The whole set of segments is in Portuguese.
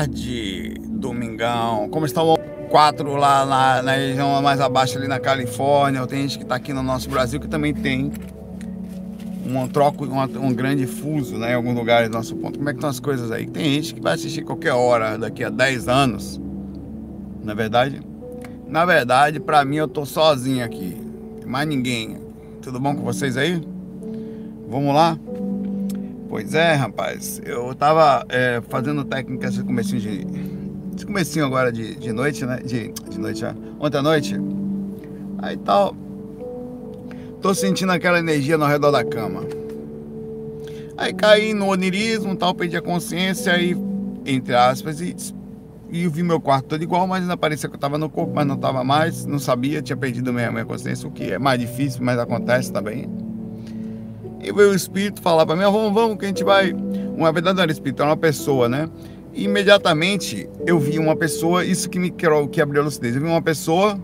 tarde, Domingão. Como está o 4 lá na, na, região mais abaixo ali na Califórnia? Tem gente que está aqui no nosso Brasil que também tem um troco, um, um, grande fuso né, em alguns lugares do nosso ponto. Como é que estão as coisas aí? Tem gente que vai assistir qualquer hora daqui a 10 anos. Na é verdade? Na verdade, para mim eu tô sozinho aqui. Mais ninguém. Tudo bom com vocês aí? Vamos lá? Pois é, rapaz. Eu tava é, fazendo técnica esse comecinho de. Esse comecinho agora de, de noite, né? De, de noite já. Ontem à noite. Aí tal. Tô sentindo aquela energia no redor da cama. Aí caí no onirismo, tal, perdi a consciência e, entre aspas, e, e vi meu quarto todo igual, mas ainda parecia que eu tava no corpo, mas não tava mais, não sabia, tinha perdido minha, minha consciência, o que é mais difícil, mas acontece também. E o espírito falar para mim, vamos, vamos, que a gente vai. Uma verdade não era uma pessoa, né? E imediatamente eu vi uma pessoa, isso que me que abriu a lucidez. Eu vi uma pessoa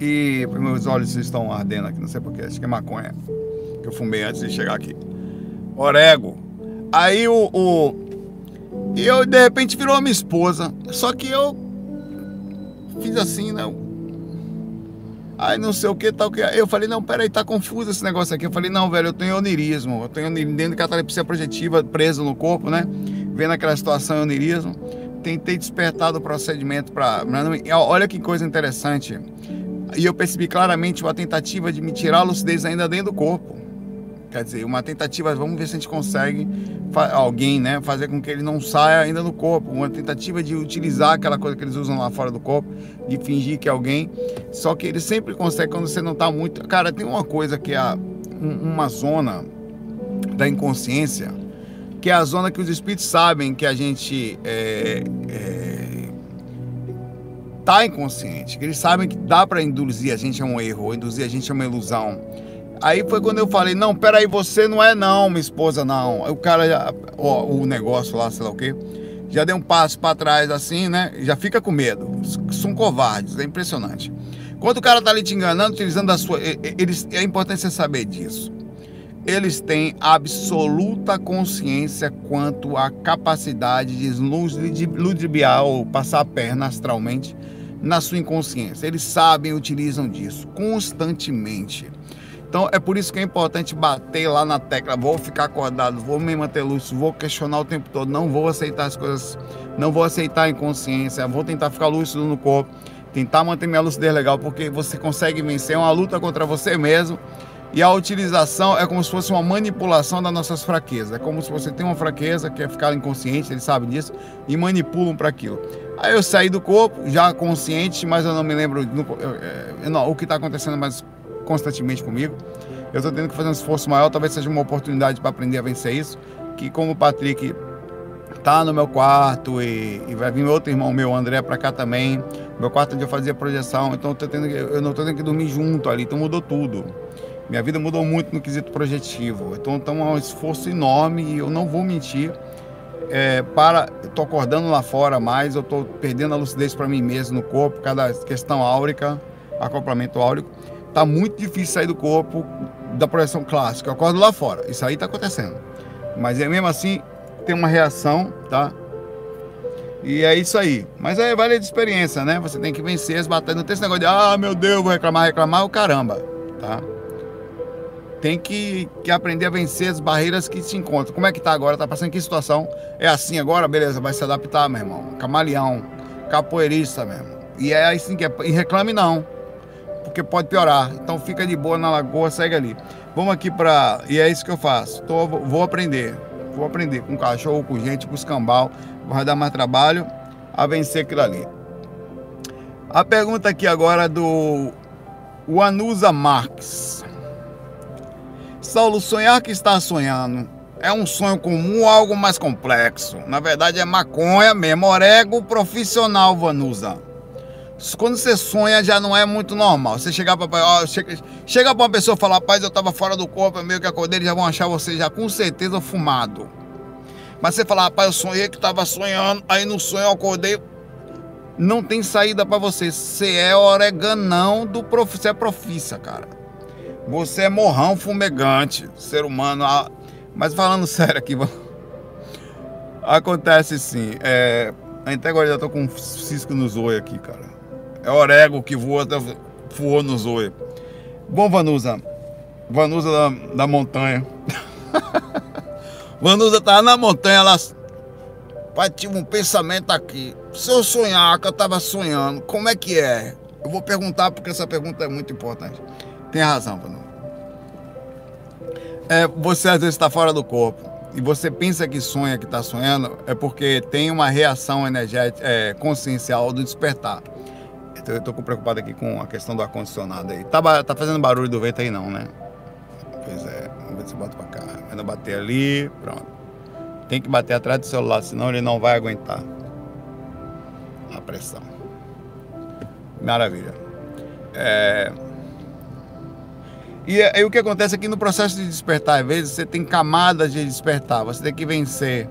e meus olhos estão ardendo aqui, não sei porquê, acho que é maconha. Que eu fumei antes de chegar aqui. Orego. Aí o, o. Eu de repente virou minha esposa. Só que eu fiz assim, né? Aí não sei o que, tal que. Eu falei, não, peraí, tá confuso esse negócio aqui. Eu falei, não, velho, eu tenho onirismo. Eu tenho dentro de catalepsia projetiva presa no corpo, né? Vendo aquela situação onirismo. Tentei despertar do procedimento para. Olha que coisa interessante. E eu percebi claramente uma tentativa de me tirar a lucidez ainda dentro do corpo. Quer dizer, uma tentativa, vamos ver se a gente consegue alguém, né, fazer com que ele não saia ainda do corpo, uma tentativa de utilizar aquela coisa que eles usam lá fora do corpo, de fingir que é alguém, só que ele sempre consegue quando você não está muito, cara, tem uma coisa que é uma zona da inconsciência, que é a zona que os espíritos sabem que a gente é, é, tá inconsciente, que eles sabem que dá para induzir a gente a um erro, ou induzir a gente a uma ilusão. Aí foi quando eu falei, não, peraí, você não é não, minha esposa, não. O cara, já, ó, o negócio lá, sei lá o quê, já deu um passo para trás assim, né? Já fica com medo. São covardes, é impressionante. Quando o cara tá ali te enganando, utilizando a sua. Eles, é importante você saber disso. Eles têm absoluta consciência quanto à capacidade de ludibriar ou passar a perna astralmente na sua inconsciência. Eles sabem e utilizam disso constantemente. Então é por isso que é importante bater lá na tecla. Vou ficar acordado, vou me manter lúcido, vou questionar o tempo todo, não vou aceitar as coisas, não vou aceitar a inconsciência, vou tentar ficar lúcido no corpo, tentar manter minha lucidez legal, porque você consegue vencer é uma luta contra você mesmo. E a utilização é como se fosse uma manipulação das nossas fraquezas. É como se você tem uma fraqueza, quer ficar inconsciente, ele sabe disso, e manipulam para aquilo. Aí eu saí do corpo, já consciente, mas eu não me lembro no, eu, eu, não, o que está acontecendo, mas constantemente comigo. Eu estou tendo que fazer um esforço maior, talvez seja uma oportunidade para aprender a vencer isso. Que como o Patrick tá no meu quarto e, e vai vir outro irmão meu, André, para cá também. Meu quarto onde eu fazia projeção, então eu, tendo, eu não estou tendo que dormir junto ali, então mudou tudo. Minha vida mudou muito no quesito projetivo. Então, então é um esforço enorme e eu não vou mentir. É, para, estou acordando lá fora mais, eu estou perdendo a lucidez para mim mesmo no corpo, cada questão áurica, acoplamento áurico. Tá muito difícil sair do corpo da projeção clássica. Eu acordo lá fora. Isso aí tá acontecendo. Mas é mesmo assim, tem uma reação, tá? E é isso aí. Mas é vale de experiência, né? Você tem que vencer as batalhas. Não tem esse negócio de, ah, meu Deus, vou reclamar, reclamar, o caramba, tá? Tem que, que aprender a vencer as barreiras que se encontram. Como é que tá agora? Tá passando que situação? É assim agora? Beleza, vai se adaptar, meu irmão. Camaleão, capoeirista mesmo. E é assim que é. E reclame não porque pode piorar. Então fica de boa na lagoa, segue ali. Vamos aqui para. E é isso que eu faço. Tô, vou aprender. Vou aprender com cachorro, com gente, com escambau. Vai dar mais trabalho a vencer aquilo ali. A pergunta aqui agora do Anusa Marques. Saulo, sonhar que está sonhando é um sonho comum ou algo mais complexo? Na verdade é maconha mesmo, orego profissional, Vanusa. Quando você sonha já não é muito normal. Você chegar para chega, chega para uma pessoa e falar, rapaz, eu estava fora do corpo, meio que acordei, eles já vão achar você já com certeza fumado. Mas você falar, rapaz, eu sonhei que estava sonhando, aí no sonho eu acordei, não tem saída para você. Você é oreganão do prof... você é profissa, cara. Você é morrão fumegante, ser humano. Mas falando sério aqui, acontece sim. É Até agora já tô com um cisco no zoio aqui, cara. É orego que voa, voou no zoio. Bom, Vanusa. Vanusa da, da montanha. Vanusa tava na montanha, ela. Pai, tive um pensamento aqui. Se eu sonhar que eu tava sonhando, como é que é? Eu vou perguntar porque essa pergunta é muito importante. Tem razão, Vanusa. É, você às vezes está fora do corpo e você pensa que sonha, que está sonhando, é porque tem uma reação energética, é, consciencial do despertar. Então eu estou preocupado aqui com a questão do ar-condicionado aí. Tá, tá fazendo barulho do vento aí não, né? Pois é, vamos ver se bota para cá. Ainda bater ali, pronto. Tem que bater atrás do celular, senão ele não vai aguentar a pressão. Maravilha. É... E aí o que acontece aqui no processo de despertar, às vezes você tem camadas de despertar, você tem que vencer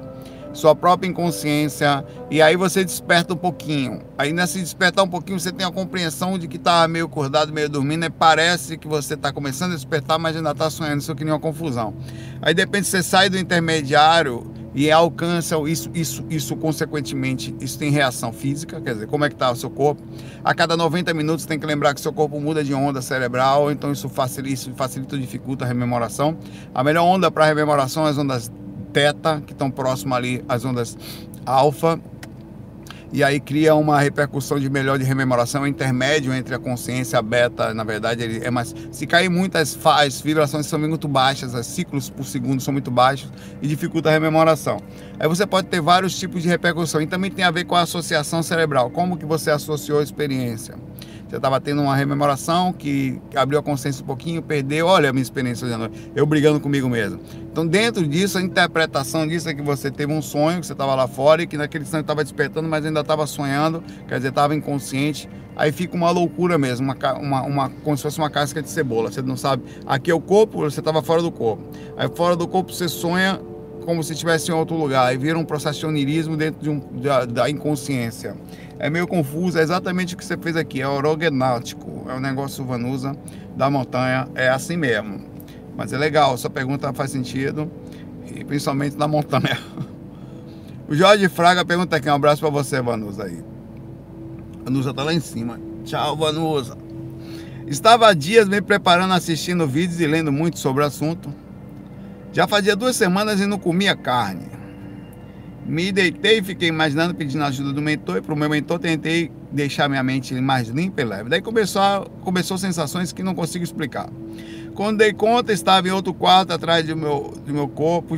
sua própria inconsciência e aí você desperta um pouquinho. Aí nesse despertar um pouquinho você tem a compreensão de que está meio acordado, meio dormindo e parece que você está começando a despertar, mas ainda está sonhando, isso cria uma confusão. Aí depende você sai do intermediário e alcança isso, isso, isso consequentemente, isso tem reação física, quer dizer, como é que está o seu corpo. A cada 90 minutos tem que lembrar que seu corpo muda de onda cerebral, então isso facilita, isso facilita ou dificulta a rememoração. A melhor onda para rememoração é as ondas teta, que estão próximas ali às ondas alfa, e aí cria uma repercussão de melhor de rememoração intermédio entre a consciência beta, na verdade ele é mais se cair muitas as vibrações são muito baixas, os ciclos por segundo são muito baixos e dificulta a rememoração. Aí você pode ter vários tipos de repercussão e também tem a ver com a associação cerebral, como que você associou a experiência. Você estava tendo uma rememoração que abriu a consciência um pouquinho, perdeu. Olha a minha experiência de noite, eu brigando comigo mesmo. Então, dentro disso, a interpretação disso é que você teve um sonho, que você estava lá fora e que naquele sonho estava despertando, mas ainda estava sonhando, quer dizer, estava inconsciente. Aí fica uma loucura mesmo, uma, uma, uma, como se fosse uma casca de cebola. Você não sabe, aqui é o corpo, você estava fora do corpo. Aí fora do corpo você sonha como se estivesse em outro lugar. Aí vira um processo de onirismo dentro de um, da, da inconsciência é meio confuso, é exatamente o que você fez aqui, é orogenáutico, é o negócio vanusa da montanha, é assim mesmo. Mas é legal, sua pergunta faz sentido, e principalmente na montanha. O Jorge Fraga pergunta aqui, um abraço para você, Vanusa aí. Vanusa tá lá em cima. Tchau, Vanusa. Estava há dias me preparando, assistindo vídeos e lendo muito sobre o assunto. Já fazia duas semanas e não comia carne. Me deitei fiquei imaginando, pedindo ajuda do mentor. E para o meu mentor, tentei deixar minha mente mais limpa e leve. Daí começou, começou sensações que não consigo explicar. Quando dei conta, estava em outro quarto atrás do meu, do meu corpo,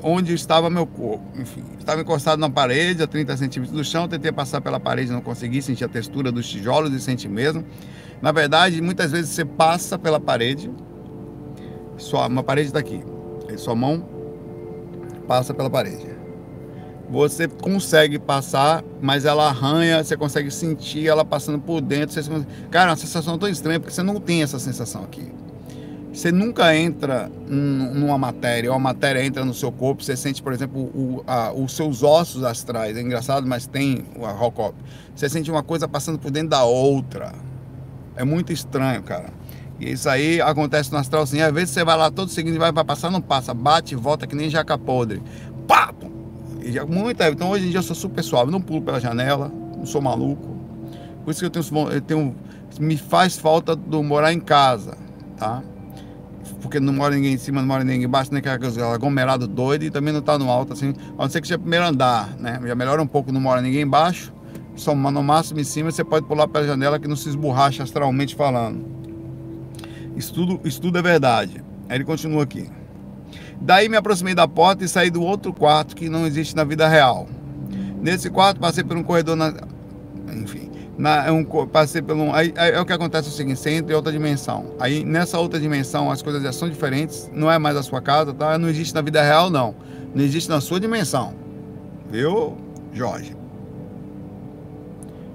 onde estava meu corpo. Enfim, estava encostado na parede, a 30 centímetros do chão. Tentei passar pela parede, não consegui sentir a textura dos tijolos e senti mesmo. Na verdade, muitas vezes você passa pela parede, sua, uma parede está aqui, sua mão passa pela parede você consegue passar, mas ela arranha, você consegue sentir ela passando por dentro. Você... Cara, é uma sensação tão estranha, porque você não tem essa sensação aqui. Você nunca entra numa matéria, ou a matéria entra no seu corpo, você sente, por exemplo, o, a, os seus ossos astrais. É engraçado, mas tem o Rockop. Você sente uma coisa passando por dentro da outra. É muito estranho, cara. E isso aí acontece no astral assim. Às vezes você vai lá todo seguinte, vai passar, não passa, bate e volta que nem jaca podre. Pá! Já, muita, então hoje em dia eu sou super suave, não pulo pela janela, não sou maluco. Por isso que eu tenho, eu tenho me faz falta do morar em casa, tá? Porque não mora ninguém em cima, não mora ninguém embaixo, nem aquele aglomerado doido e também não está no alto, assim, a não ser que seja primeiro andar, né? Já melhora um pouco, não mora ninguém embaixo, só no máximo em cima você pode pular pela janela que não se esborracha astralmente falando. Isso tudo, isso tudo é verdade. Aí ele continua aqui. Daí me aproximei da porta e saí do outro quarto que não existe na vida real. Nesse quarto passei por um corredor na, enfim, na, um, passei por um, aí, aí, é o que acontece o seguinte, você entra em outra dimensão. Aí nessa outra dimensão as coisas já são diferentes, não é mais a sua casa, tá? Não existe na vida real não. Não existe na sua dimensão. Viu, Jorge?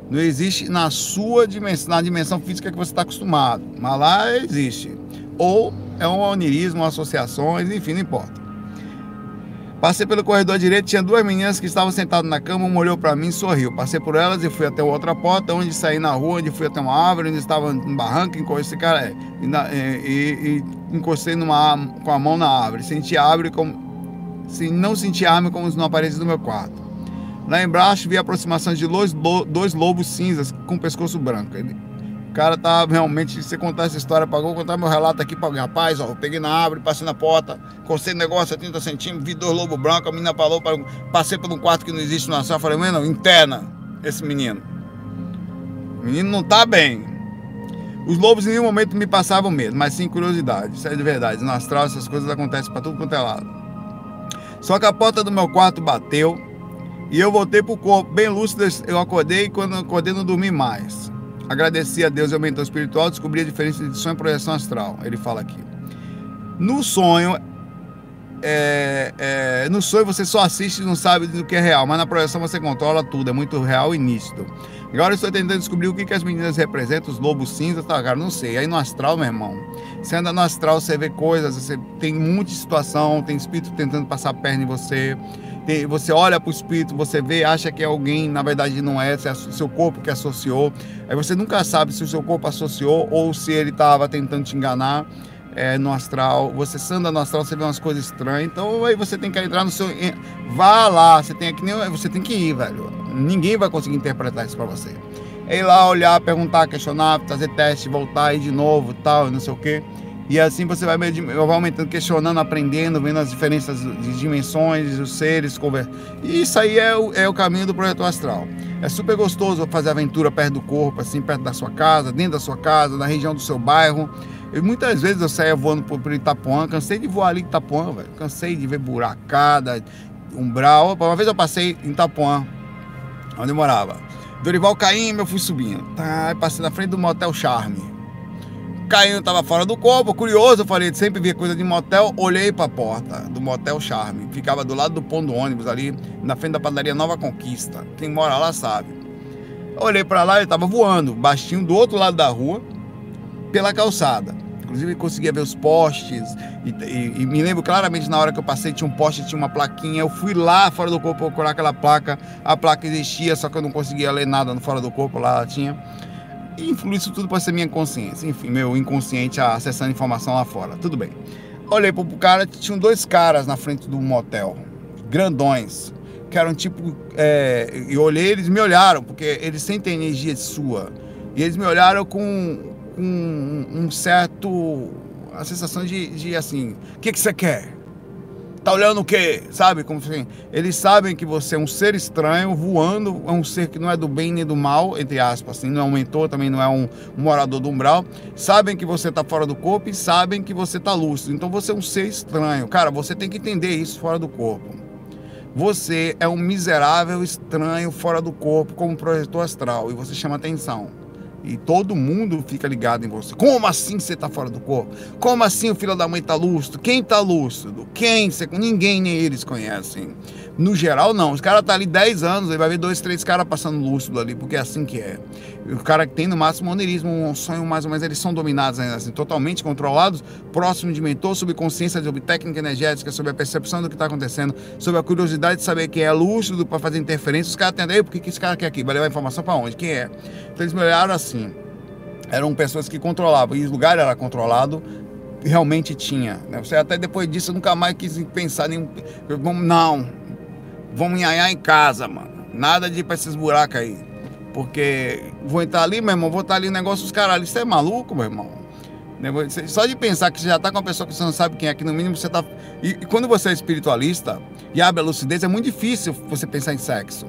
Não existe na sua dimensão, na dimensão física que você está acostumado. Mas lá existe. Ou é um onirismo, associações, enfim, não importa. Passei pelo corredor direito, tinha duas meninas que estavam sentadas na cama, uma olhou para mim e sorriu. Passei por elas e fui até outra porta, onde saí na rua, onde fui até uma árvore, onde estava um barranco, encostei, cara, é, e, e, e, encostei numa, com a mão na árvore. Senti a árvore como. Se não senti a árvore como não aparecesse no meu quarto. Lá embaixo vi a aproximação de dois lobos cinzas com pescoço branco. O cara tá realmente, se contar essa história, pagou contar meu relato aqui para alguém. Rapaz, ó, eu peguei na árvore, passei na porta, costei no negócio a 30 centímetros, vi dois lobos brancos, a menina falou, passei por um quarto que não existe na sala, falei, mano, interna esse menino. O menino não tá bem. Os lobos em nenhum momento me passavam medo, mas sim curiosidade. Isso é de verdade. No astral essas coisas acontecem para tudo quanto é lado. Só que a porta do meu quarto bateu e eu voltei pro corpo, bem lúcido, eu acordei e quando eu acordei não dormi mais. Agradeci a Deus e ao mentor espiritual, descobri a diferença de sonho e projeção astral. Ele fala aqui. No sonho, é, é, no sonho você só assiste e não sabe do que é real, mas na projeção você controla tudo, é muito real e nítido. Agora eu estou tentando descobrir o que, que as meninas representam, os lobos cinzas, tá, cara, não sei. Aí no astral, meu irmão, você anda no astral, você vê coisas, você tem muita situação, tem espírito tentando passar a perna em você você olha para o espírito, você vê, acha que é alguém, na verdade não é, se é seu corpo que associou. Aí você nunca sabe se o seu corpo associou ou se ele estava tentando te enganar é, no astral. Você anda no astral, você vê umas coisas estranhas. Então aí você tem que entrar no seu. Vá lá, você tem que, você tem que ir, velho. Ninguém vai conseguir interpretar isso para você. É ir lá, olhar, perguntar, questionar, fazer teste, voltar, ir de novo, tal, não sei o quê. E assim você vai, vai aumentando, questionando, aprendendo, vendo as diferenças de dimensões, os seres, conversando. E isso aí é o, é o caminho do projeto astral. É super gostoso fazer aventura perto do corpo, assim, perto da sua casa, dentro da sua casa, na região do seu bairro. E muitas vezes eu saía voando por, por Itapuã, cansei de voar ali em Itapuã. Cansei de ver buracada, umbral. Uma vez eu passei em Itapuã, onde eu morava. Dorival Caim, eu fui subindo. Tá, passei na frente do Motel Charme. Caio estava fora do corpo, curioso, eu falei, sempre via coisa de motel, olhei para a porta do motel Charme, ficava do lado do ponto do ônibus ali, na frente da padaria Nova Conquista. Quem mora lá sabe. olhei para lá, ele estava voando, baixinho do outro lado da rua, pela calçada. Inclusive conseguia ver os postes e, e, e, me lembro claramente na hora que eu passei tinha um poste, tinha uma plaquinha. Eu fui lá fora do corpo procurar aquela placa. A placa existia, só que eu não conseguia ler nada no fora do corpo lá ela tinha. E isso tudo pode ser minha consciência, enfim, meu inconsciente acessando informação lá fora. Tudo bem. Olhei pro cara, tinham dois caras na frente do motel, grandões, que eram tipo. É, eu olhei, eles me olharam, porque eles sentem energia sua. E eles me olharam com, com um certo. a sensação de, de assim: o que, que você quer? Tá olhando o quê? Sabe? Como assim? Eles sabem que você é um ser estranho, voando, é um ser que não é do bem nem do mal, entre aspas, assim, não é um mentor, também não é um, morador do umbral. Sabem que você tá fora do corpo e sabem que você tá lúcido. Então você é um ser estranho. Cara, você tem que entender isso fora do corpo. Você é um miserável estranho fora do corpo, como projetor astral, e você chama atenção. E todo mundo fica ligado em você. Como assim você está fora do corpo? Como assim o filho da mãe está lúcido? Quem está lúcido? Quem? Você, ninguém nem eles conhecem. No geral, não. Os caras tá ali 10 anos, aí vai ver dois, três caras passando lúcido ali, porque é assim que é. O cara que tem no máximo oneirismo, um sonho mais ou menos, eles são dominados ainda assim, totalmente controlados, próximo de mentor, sobre consciência, sobre técnica energética, sobre a percepção do que está acontecendo, sobre a curiosidade de saber quem é lúcido para fazer interferência. Os caras atendem, por que esse cara quer aqui? Vai levar informação para onde? Quem é? Então eles me olharam assim. Eram pessoas que controlavam, e o lugar era controlado, realmente tinha. Né? Você até depois disso nunca mais quis pensar em. Não, vamos nhaiar em casa, mano. Nada de ir pra esses buracos aí. Porque vou entrar ali, meu irmão, vou estar ali o negócio dos caras. Você é maluco, meu irmão? Né, só de pensar que você já está com uma pessoa que você não sabe quem é, que no mínimo você está. E, e, quando você é espiritualista e abre a lucidez, é muito difícil você pensar em sexo.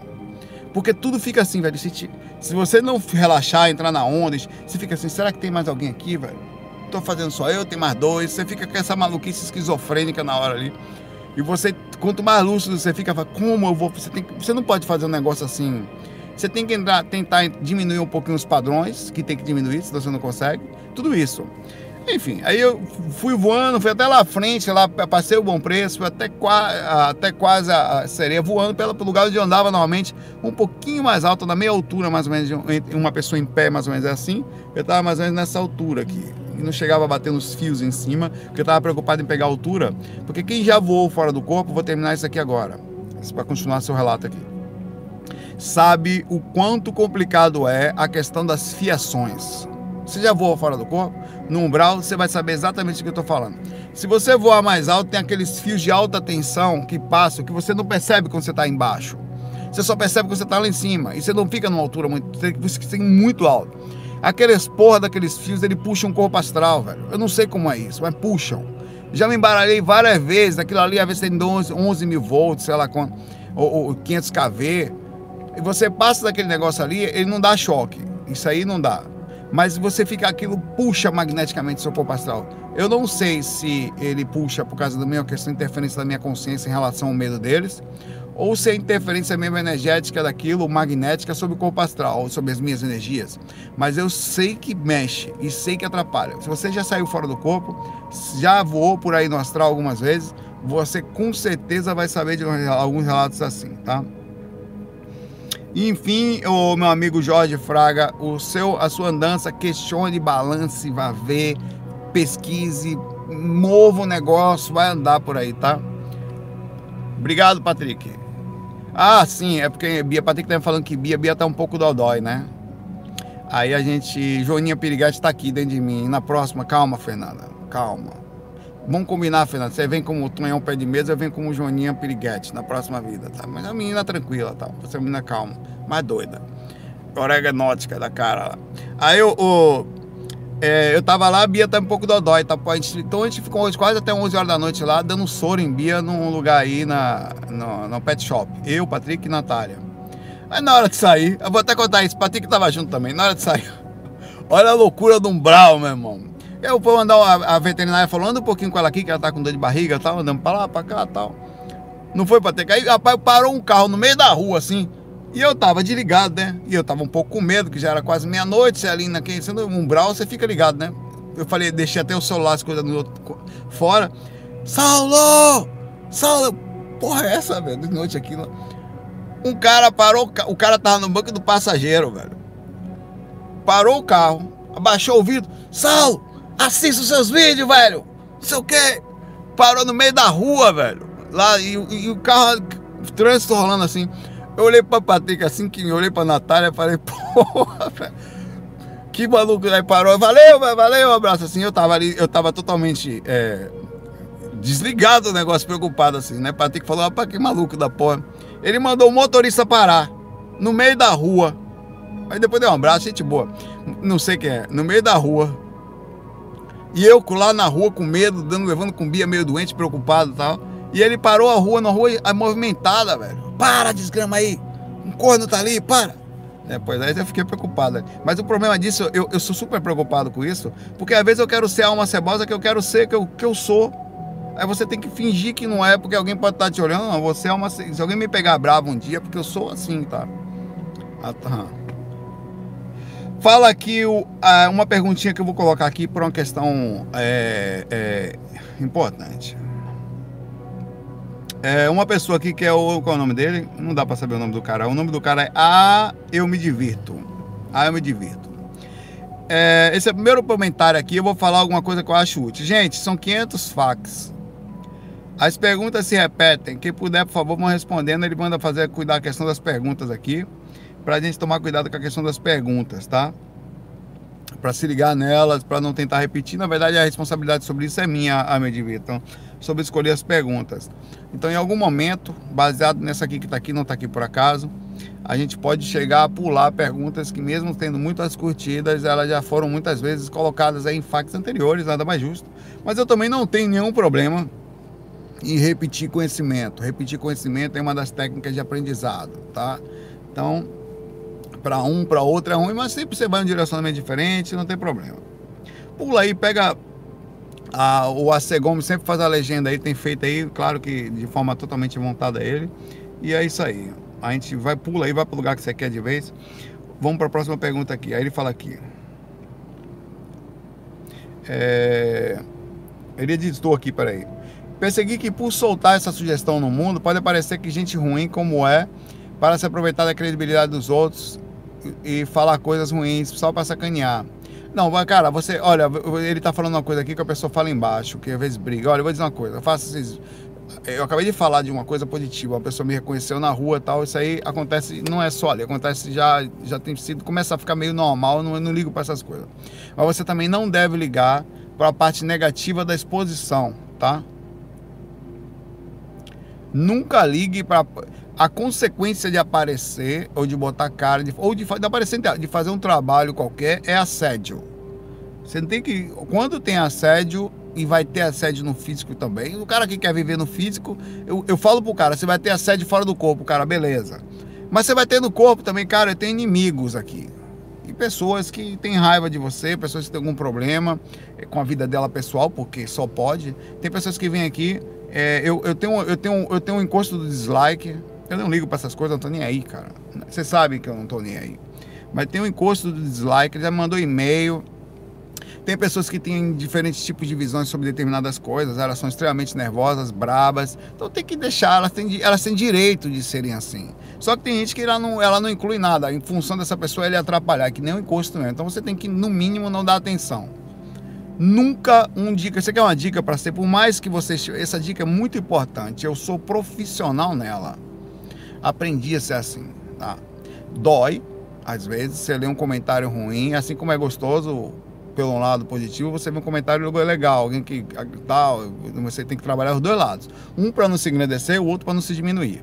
Porque tudo fica assim, velho. Se, se você não relaxar, entrar na onda, você fica assim: será que tem mais alguém aqui, velho? Tô fazendo só eu, tem mais dois. Você fica com essa maluquice esquizofrênica na hora ali. E você, quanto mais lúcido você fica, como eu vou. Você, tem, você não pode fazer um negócio assim. Você tem que entrar, tentar diminuir um pouquinho os padrões, que tem que diminuir, se você não consegue. Tudo isso. Enfim, aí eu fui voando, fui até lá à frente, lá passei o bom preço, até, até quase a sereia voando pelo lugar onde eu andava normalmente, um pouquinho mais alto, na meia altura mais ou menos, uma pessoa em pé mais ou menos assim, eu estava mais ou menos nessa altura aqui e não chegava a bater nos fios em cima, porque eu estava preocupado em pegar altura. Porque quem já voou fora do corpo, vou terminar isso aqui agora, para continuar seu relato aqui. Sabe o quanto complicado é a questão das fiações. Você já voou fora do corpo? No umbral, você vai saber exatamente o que eu estou falando. Se você voar mais alto, tem aqueles fios de alta tensão que passam, que você não percebe quando você está embaixo. Você só percebe que você está lá em cima. E você não fica numa altura muito. Você tem muito alto. Aqueles porra daqueles fios, ele puxa um corpo astral, velho. Eu não sei como é isso, mas puxam. Já me embaralhei várias vezes. Aquilo ali, às vezes tem 11, 11 mil volts, sei lá quanto, ou, ou 500 kV. E você passa daquele negócio ali, ele não dá choque. Isso aí não dá. Mas você fica, aquilo puxa magneticamente seu corpo astral. Eu não sei se ele puxa por causa da minha questão de interferência da minha consciência em relação ao medo deles, ou se a interferência mesmo energética daquilo, magnética, sobre o corpo astral, sobre as minhas energias. Mas eu sei que mexe e sei que atrapalha. Se você já saiu fora do corpo, já voou por aí no astral algumas vezes, você com certeza vai saber de alguns relatos assim, tá? Enfim, o meu amigo Jorge Fraga, o seu, a sua andança, questione, balance, vá ver, pesquise, mova o negócio, vai andar por aí, tá? Obrigado, Patrick. Ah, sim, é porque Bia, Patrick tá falando que Bia, Bia tá um pouco dodói, né? Aí a gente, Joaninha Pirigatti tá aqui dentro de mim. Na próxima, calma, Fernanda, calma. Vamos combinar, Fernanda. Você vem como Tonhão Pé de Mesa, eu venho como Joaninha Piriguete na próxima vida, tá? Mas a menina tranquila, tá? Você é uma menina calma, mais doida. Oreganótica da cara. Aí o, o é, eu tava lá, a Bia tá um pouco dodói, tá? Então a gente ficou hoje quase até 11 horas da noite lá, dando soro em Bia num lugar aí na, no, no pet shop. Eu, Patrick e Natália. Aí na hora de sair, eu vou até contar isso, Patrick tava junto também. Na hora de sair, olha a loucura do umbral, meu irmão. Eu vou mandar a, a veterinária falando um pouquinho com ela aqui, que ela tá com dor de barriga tal, andando pra lá, pra cá tal. Não foi, Patrick? Aí, rapaz, parou um carro no meio da rua, assim, e eu tava desligado, né? E eu tava um pouco com medo, que já era quase meia-noite, você ali naquele sendo umbral, você fica ligado, né? Eu falei, deixei até o celular, as coisas no outro, fora. Saulo! Saulo! Porra, é essa, velho? De noite aqui. Um cara parou, o cara tava no banco do passageiro, velho. Parou o carro, abaixou o vidro. Saulo, assista os seus vídeos, velho! Não sei o quê. Parou no meio da rua, velho. Lá, e, e o carro, trânsito rolando assim. Eu olhei pra Patrick assim, que eu olhei pra Natália falei, porra, velho. Que maluco, aí parou, valeu, valeu, um abraço assim. Eu tava ali, eu tava totalmente é, desligado do negócio, preocupado assim, né? Patrick falou, rapaz, que maluco da porra. Ele mandou o motorista parar no meio da rua. Aí depois deu um abraço, gente boa. Não sei quem é, no meio da rua. E eu lá na rua com medo, dando, levando com Bia meio doente, preocupado e tal. E ele parou a rua, na rua movimentada, velho. Para, desgrama aí. Um corno tá ali, para. É, pois aí eu fiquei preocupado. Mas o problema disso, eu, eu sou super preocupado com isso, porque às vezes eu quero ser a alma cebosa que eu quero ser, que eu, que eu sou. Aí você tem que fingir que não é, porque alguém pode estar tá te olhando. Não, você é uma. Se alguém me pegar bravo um dia, porque eu sou assim, tá? Ah, tá. Fala aqui o, uma perguntinha que eu vou colocar aqui por uma questão é, é, importante. É uma pessoa aqui que é o. Qual é o nome dele? Não dá para saber o nome do cara. O nome do cara é A Eu Me Divirto. A Eu Me Divirto. É, esse é o primeiro comentário aqui. Eu vou falar alguma coisa que eu acho útil. Gente, são 500 fax. As perguntas se repetem. Quem puder, por favor, vão respondendo. Ele manda fazer cuidar a questão das perguntas aqui. Pra gente tomar cuidado com a questão das perguntas, tá? Para se ligar nelas, para não tentar repetir. Na verdade, a responsabilidade sobre isso é minha, a me divirto. Então, sobre escolher as perguntas. Então, em algum momento, baseado nessa aqui que está aqui, não está aqui por acaso, a gente pode chegar a pular perguntas que, mesmo tendo muitas curtidas, elas já foram muitas vezes colocadas em fax anteriores, nada mais justo. Mas eu também não tenho nenhum problema em repetir conhecimento. Repetir conhecimento é uma das técnicas de aprendizado, tá? Então, para um, para outro é ruim, mas sempre você vai em um direcionamento diferente, não tem problema. Pula aí, pega a, o AC Gomes sempre faz a legenda aí, tem feito aí, claro que de forma totalmente montada ele. E é isso aí. A gente vai, pula aí, vai pro lugar que você quer de vez. Vamos para a próxima pergunta aqui. Aí ele fala aqui. É... Ele editou aqui, peraí. Persegui que por soltar essa sugestão no mundo, pode parecer que gente ruim como é, para se aproveitar da credibilidade dos outros e falar coisas ruins só para sacanear. Não, cara, você, olha, ele tá falando uma coisa aqui que a pessoa fala embaixo, que às vezes briga. Olha, eu vou dizer uma coisa, eu faço esses, eu acabei de falar de uma coisa positiva, a pessoa me reconheceu na rua tal, isso aí acontece, não é só ali, acontece já, já tem sido, começa a ficar meio normal, não, não ligo para essas coisas. Mas você também não deve ligar para a parte negativa da exposição, tá? Nunca ligue para a consequência de aparecer ou de botar cara de, ou de, de aparecer de fazer um trabalho qualquer é assédio. Você tem que quando tem assédio e vai ter assédio no físico também. O cara que quer viver no físico, eu, eu falo pro cara, você vai ter assédio fora do corpo, cara, beleza. Mas você vai ter no corpo também, cara, tem inimigos aqui. E pessoas que têm raiva de você, pessoas que têm algum problema eh, com a vida dela pessoal, porque só pode. Tem pessoas que vêm aqui, é, eu, eu, tenho, eu, tenho, eu tenho um encosto do dislike, eu não ligo para essas coisas, não tô nem aí, cara. Vocês sabem que eu não tô nem aí. Mas tem um encosto do dislike, ele já mandou e-mail. Tem pessoas que têm diferentes tipos de visões sobre determinadas coisas, elas são extremamente nervosas, brabas. Então tem que deixar, elas têm, elas têm direito de serem assim. Só que tem gente que ela não, ela não inclui nada. Em função dessa pessoa, ele atrapalhar, que nem um encosto mesmo. Então você tem que, no mínimo, não dar atenção. Nunca um dica. Você quer uma dica para ser? Por mais que você. Essa dica é muito importante. Eu sou profissional nela aprendi a ser assim. Tá? Dói, às vezes, você lê um comentário ruim, assim como é gostoso pelo lado positivo, você vê um comentário legal, alguém que tal, você tem que trabalhar os dois lados. Um para não se engrandecer, o outro para não se diminuir.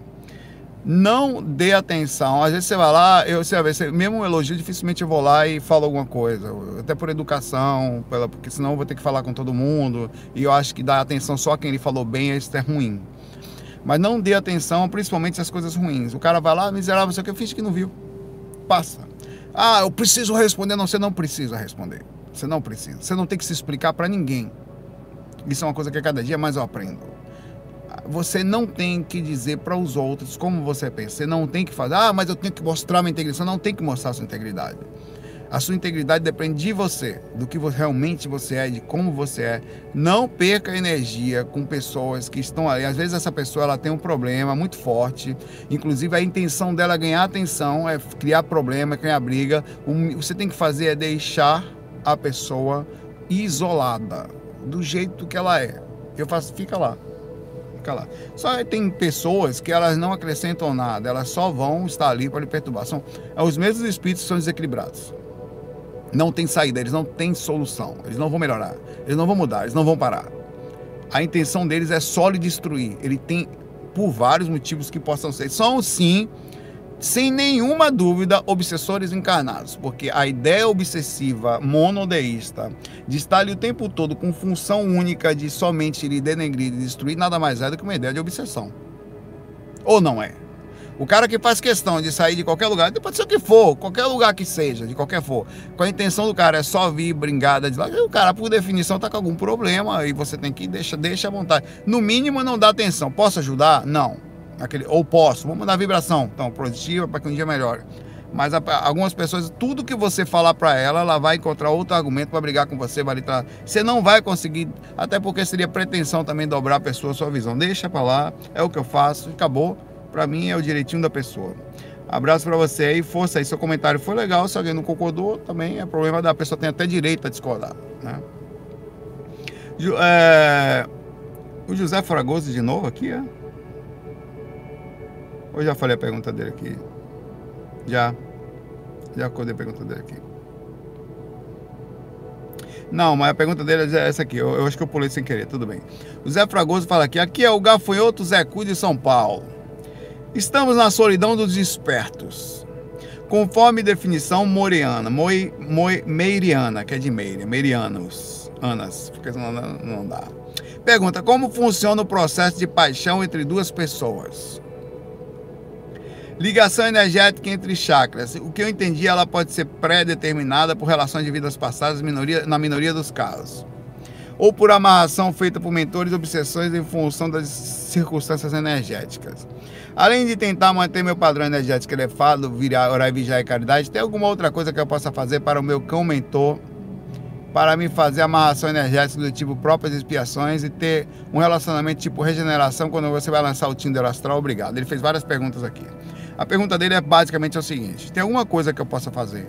Não dê atenção. Às vezes você vai lá, eu, você ver, mesmo um elogio, dificilmente eu vou lá e falo alguma coisa. Até por educação, pela, porque senão eu vou ter que falar com todo mundo. E eu acho que dar atenção só a quem ele falou bem, isso é ruim. Mas não dê atenção, principalmente às coisas ruins. O cara vai lá, miserável, o que, eu fiz que não viu. Passa. Ah, eu preciso responder. Não, você não precisa responder. Você não precisa. Você não tem que se explicar para ninguém. Isso é uma coisa que cada dia mais eu aprendo. Você não tem que dizer para os outros como você pensa. Você não tem que fazer, ah, mas eu tenho que mostrar minha integridade. Você não tem que mostrar sua integridade. A sua integridade depende de você, do que realmente você é, de como você é. Não perca energia com pessoas que estão ali. Às vezes essa pessoa ela tem um problema muito forte. Inclusive a intenção dela é ganhar atenção, é criar problema, criar briga. O que você tem que fazer é deixar a pessoa isolada, do jeito que ela é. Eu faço, fica lá. Fica lá. Só tem pessoas que elas não acrescentam nada, elas só vão estar ali para lhe perturbar. São os mesmos espíritos são desequilibrados não tem saída, eles não têm solução, eles não vão melhorar, eles não vão mudar, eles não vão parar. A intenção deles é só lhe destruir. Ele tem, por vários motivos que possam ser, são sim, sem nenhuma dúvida, obsessores encarnados, porque a ideia obsessiva monodeísta de estar ali o tempo todo com função única de somente lhe denegrir e destruir, nada mais é do que uma ideia de obsessão. Ou não é? O cara que faz questão de sair de qualquer lugar, pode ser o que for, qualquer lugar que seja, de qualquer for, com a intenção do cara é só vir bringada de lá, o cara, por definição, tá com algum problema e você tem que deixar deixa à vontade. No mínimo, não dá atenção. Posso ajudar? Não. Aquele, ou posso, vamos dar vibração, então, positiva, para que um dia melhore. Mas a, algumas pessoas, tudo que você falar para ela, ela vai encontrar outro argumento para brigar com você, vai tra... Você não vai conseguir, até porque seria pretensão também dobrar a pessoa, a sua visão. Deixa para lá, é o que eu faço, acabou para mim é o direitinho da pessoa. Abraço para você aí, força aí. Seu comentário foi legal, se alguém não concordou, também é problema da pessoa, tem até direito a discordar. Né? É... O José Fragoso de novo aqui, é? Ou já falei a pergunta dele aqui? Já. Já acordei a pergunta dele aqui. Não, mas a pergunta dele é essa aqui. Eu, eu acho que eu pulei sem querer, tudo bem. O Zé Fragoso fala aqui: aqui é o gafanhoto Zé Cu de São Paulo. Estamos na solidão dos espertos. Conforme definição moreana, moi, moi, meiriana, que é de Meire, meirianos, anas, porque não, não dá. Pergunta: como funciona o processo de paixão entre duas pessoas? Ligação energética entre chakras. O que eu entendi, ela pode ser pré-determinada por relações de vidas passadas minoria, na minoria dos casos. Ou por amarração feita por mentores obsessões em função das circunstâncias energéticas. Além de tentar manter meu padrão energético elevado, virar, orar, vigiar e caridade, tem alguma outra coisa que eu possa fazer para o meu cão mentor, para me fazer amarração energética do tipo próprias expiações e ter um relacionamento tipo regeneração quando você vai lançar o Tinder astral? Obrigado. Ele fez várias perguntas aqui. A pergunta dele é basicamente o seguinte: tem alguma coisa que eu possa fazer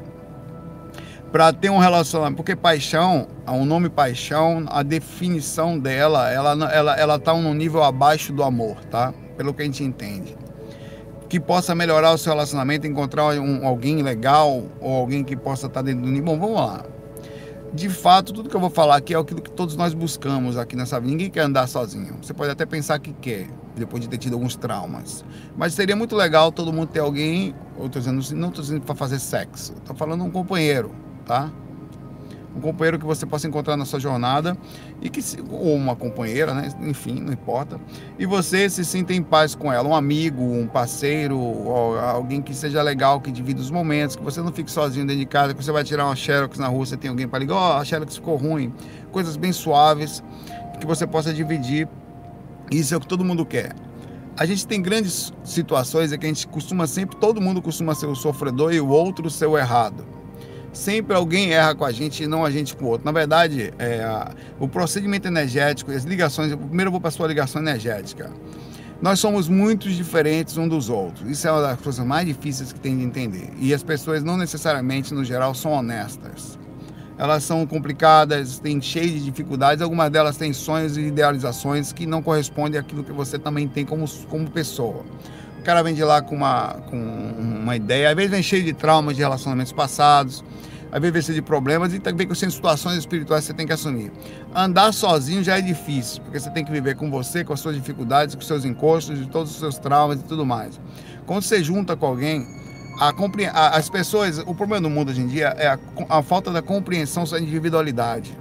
para ter um relacionamento? Porque paixão, o nome paixão, a definição dela, ela ela ela tá num nível abaixo do amor, tá? pelo que a gente entende. Que possa melhorar o seu relacionamento, encontrar um, alguém legal ou alguém que possa estar dentro do nível. Bom, vamos lá. De fato, tudo que eu vou falar aqui é aquilo que todos nós buscamos aqui nessa vida. Ninguém quer andar sozinho. Você pode até pensar que quer, depois de ter tido alguns traumas. Mas seria muito legal todo mundo ter alguém, eu tô dizendo, não estou dizendo para fazer sexo, estou falando um companheiro, tá? Um companheiro que você possa encontrar na sua jornada e que ou uma companheira, né? Enfim, não importa. E você se sinta em paz com ela, um amigo, um parceiro, alguém que seja legal, que divida os momentos, que você não fique sozinho dentro de casa, que você vai tirar uma xerox na rua, você tem alguém para ligar, ó, oh, a xerox ficou ruim. Coisas bem suaves que você possa dividir isso é o que todo mundo quer. A gente tem grandes situações em que a gente costuma sempre, todo mundo costuma ser o sofredor e o outro ser o errado. Sempre alguém erra com a gente e não a gente com o outro. Na verdade, é, o procedimento energético, as ligações, primeiro vou para a sua ligação energética. Nós somos muito diferentes um dos outros. Isso é uma das coisas mais difíceis que tem de entender. E as pessoas não necessariamente, no geral, são honestas elas são complicadas, têm cheio de dificuldades, algumas delas têm sonhos e idealizações que não correspondem àquilo que você também tem como, como pessoa. Cara vem de lá com uma, com uma ideia, às vezes vem cheio de traumas de relacionamentos passados, às vezes vem cheio de problemas e também com situações espirituais que você tem que assumir. Andar sozinho já é difícil, porque você tem que viver com você, com as suas dificuldades, com os seus encostos, de todos os seus traumas e tudo mais. Quando você junta com alguém, a, a, as pessoas, o problema do mundo hoje em dia é a, a falta da compreensão da individualidade.